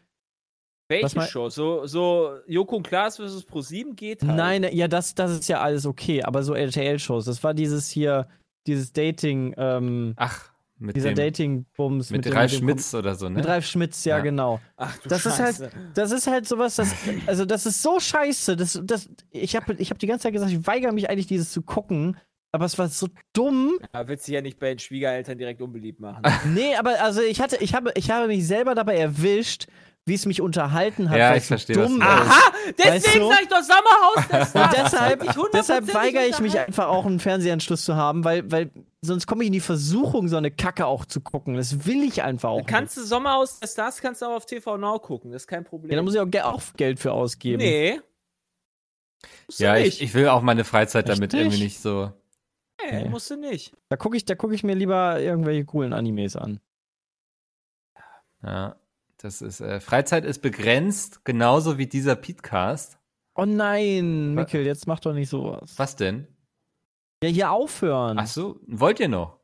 [SPEAKER 4] Welche
[SPEAKER 3] mein-
[SPEAKER 4] Show? So, so Joko und Klaas vs. Pro7 geht halt.
[SPEAKER 3] Nein, ja, das, das ist ja alles okay, aber so RTL-Shows, das war dieses hier, dieses Dating, ähm,
[SPEAKER 2] Ach, mit
[SPEAKER 3] dieser
[SPEAKER 2] dem,
[SPEAKER 3] Dating-Bums.
[SPEAKER 2] mit
[SPEAKER 3] dem-
[SPEAKER 2] Ralf
[SPEAKER 3] dem-
[SPEAKER 2] Schmitz oder so, ne?
[SPEAKER 3] Mit Ralf Schmitz, ja,
[SPEAKER 2] Ja.
[SPEAKER 3] genau.
[SPEAKER 4] Ach du
[SPEAKER 3] Das ist halt-
[SPEAKER 4] Scheiße.
[SPEAKER 3] Das ist halt sowas, das, also das ist so scheiße. Das, das, ich habe ich hab die ganze Zeit gesagt, ich weigere mich eigentlich, dieses zu gucken. Aber es war so dumm.
[SPEAKER 4] Da willst du ja nicht bei den Schwiegereltern direkt unbeliebt machen.
[SPEAKER 3] Nee, aber also ich hatte, ich habe, ich habe mich selber dabei erwischt, wie es mich unterhalten hat.
[SPEAKER 2] Ja,
[SPEAKER 3] weil
[SPEAKER 2] ich verstehe, was
[SPEAKER 3] dumm
[SPEAKER 2] meinst.
[SPEAKER 4] Aha! Deswegen
[SPEAKER 3] Weißt du?
[SPEAKER 4] sag ich doch Sommerhaus
[SPEAKER 3] Und
[SPEAKER 4] Stars.
[SPEAKER 3] deshalb,
[SPEAKER 4] Ich
[SPEAKER 3] deshalb weigere ich mich einfach auch, einen Fernsehanschluss zu haben, weil, weil sonst komme ich in die Versuchung, so eine Kacke auch zu gucken. Das will ich einfach auch.
[SPEAKER 4] Kannst du Sommerhaus der Stars kannst du auch auf TV Now gucken, das ist kein. Problem.
[SPEAKER 3] Ja, da muss ich auch, ge- auch Geld für ausgeben.
[SPEAKER 4] nee. Musst
[SPEAKER 2] Ja, ich, ich will auch meine Freizeit
[SPEAKER 3] Echt
[SPEAKER 2] damit
[SPEAKER 3] nicht?
[SPEAKER 2] irgendwie nicht so.
[SPEAKER 4] nee,
[SPEAKER 3] Nee.
[SPEAKER 4] musst du nicht.
[SPEAKER 3] Da gucke ich, da guck ich mir lieber irgendwelche coolen Animes an.
[SPEAKER 2] Ja, das ist, äh, Freizeit ist begrenzt, genauso wie dieser Podcast.
[SPEAKER 3] Oh nein, Mikkel, jetzt mach doch nicht sowas.
[SPEAKER 2] Was denn?
[SPEAKER 3] Ja, hier aufhören.
[SPEAKER 2] Ach so, wollt ihr noch?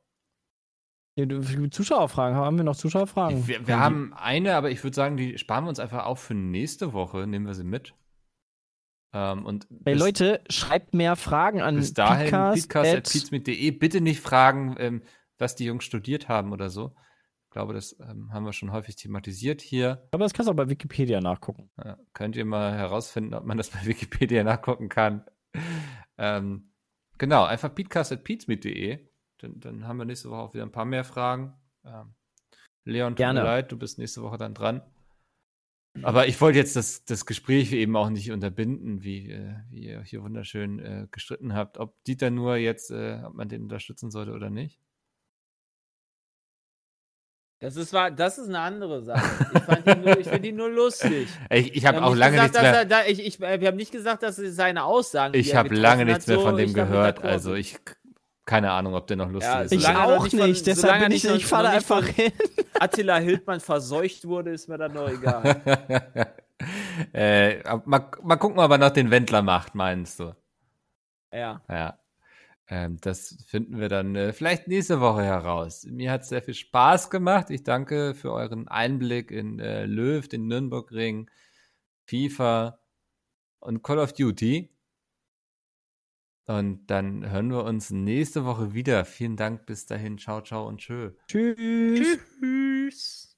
[SPEAKER 3] Ja, Zuschauerfragen, haben wir noch Zuschauerfragen?
[SPEAKER 2] Wir, wir haben eine, aber ich würde sagen, die sparen wir uns einfach auf für nächste Woche. Nehmen wir sie mit. Ähm, und
[SPEAKER 3] Ey,
[SPEAKER 2] bis,
[SPEAKER 3] Leute, schreibt mehr Fragen an
[SPEAKER 2] bis dahin, podcast.pizmeet.de. Bitte nicht fragen, ähm, was die Jungs studiert haben oder so. Ich glaube, das ähm, haben wir schon häufig thematisiert hier.
[SPEAKER 3] Aber das kannst du auch bei Wikipedia nachgucken.
[SPEAKER 2] Ja, könnt ihr mal herausfinden, ob man das bei Wikipedia nachgucken kann. ähm, genau, einfach peatcast.peatsmeet.de. Dann, dann haben wir nächste Woche auch wieder ein paar mehr Fragen. Ähm, Leon, tut mir leid, du bist nächste Woche dann dran. Aber ich wollte jetzt das, das Gespräch eben auch nicht unterbinden, wie, äh, wie ihr hier wunderschön äh, gestritten habt, ob Dieter nur jetzt, äh, ob man den unterstützen sollte oder nicht.
[SPEAKER 4] Das ist, war, das ist eine andere Sache. Ich, nur- ich finde ihn nur lustig.
[SPEAKER 2] Ich, ich
[SPEAKER 4] Wir
[SPEAKER 2] habe
[SPEAKER 4] haben
[SPEAKER 2] auch
[SPEAKER 4] nicht
[SPEAKER 2] lange
[SPEAKER 4] gesagt,
[SPEAKER 2] nichts
[SPEAKER 4] dass
[SPEAKER 2] mehr.
[SPEAKER 4] Er, da, ich, ich, wir haben nicht gesagt, dass es seine Aussagen. die
[SPEAKER 2] Ich habe lange
[SPEAKER 4] hat,
[SPEAKER 2] nichts mehr
[SPEAKER 4] so-
[SPEAKER 2] von dem gehört. Also ich keine Ahnung, ob der noch lustig
[SPEAKER 4] Ja,
[SPEAKER 2] ist.
[SPEAKER 3] Ich auch
[SPEAKER 4] nicht von-
[SPEAKER 3] nicht, deshalb bin ich,
[SPEAKER 4] nicht
[SPEAKER 3] ich fahre einfach hin.
[SPEAKER 4] Attila Hildmann verseucht wurde, ist mir dann noch egal.
[SPEAKER 2] äh, mal, mal gucken, ob er noch den Wendler macht, meinst du?
[SPEAKER 4] ja.
[SPEAKER 2] Ja. Ähm, das finden wir dann äh, vielleicht nächste Woche heraus. Mir hat es sehr viel Spaß gemacht. Ich danke für euren Einblick in äh, Löw, den Nürnbergring, FIFA und Call of Duty. Und dann hören wir uns nächste Woche wieder. Vielen Dank bis dahin. Ciao, ciao und tschö.
[SPEAKER 3] Tschüss.
[SPEAKER 4] Tschüss.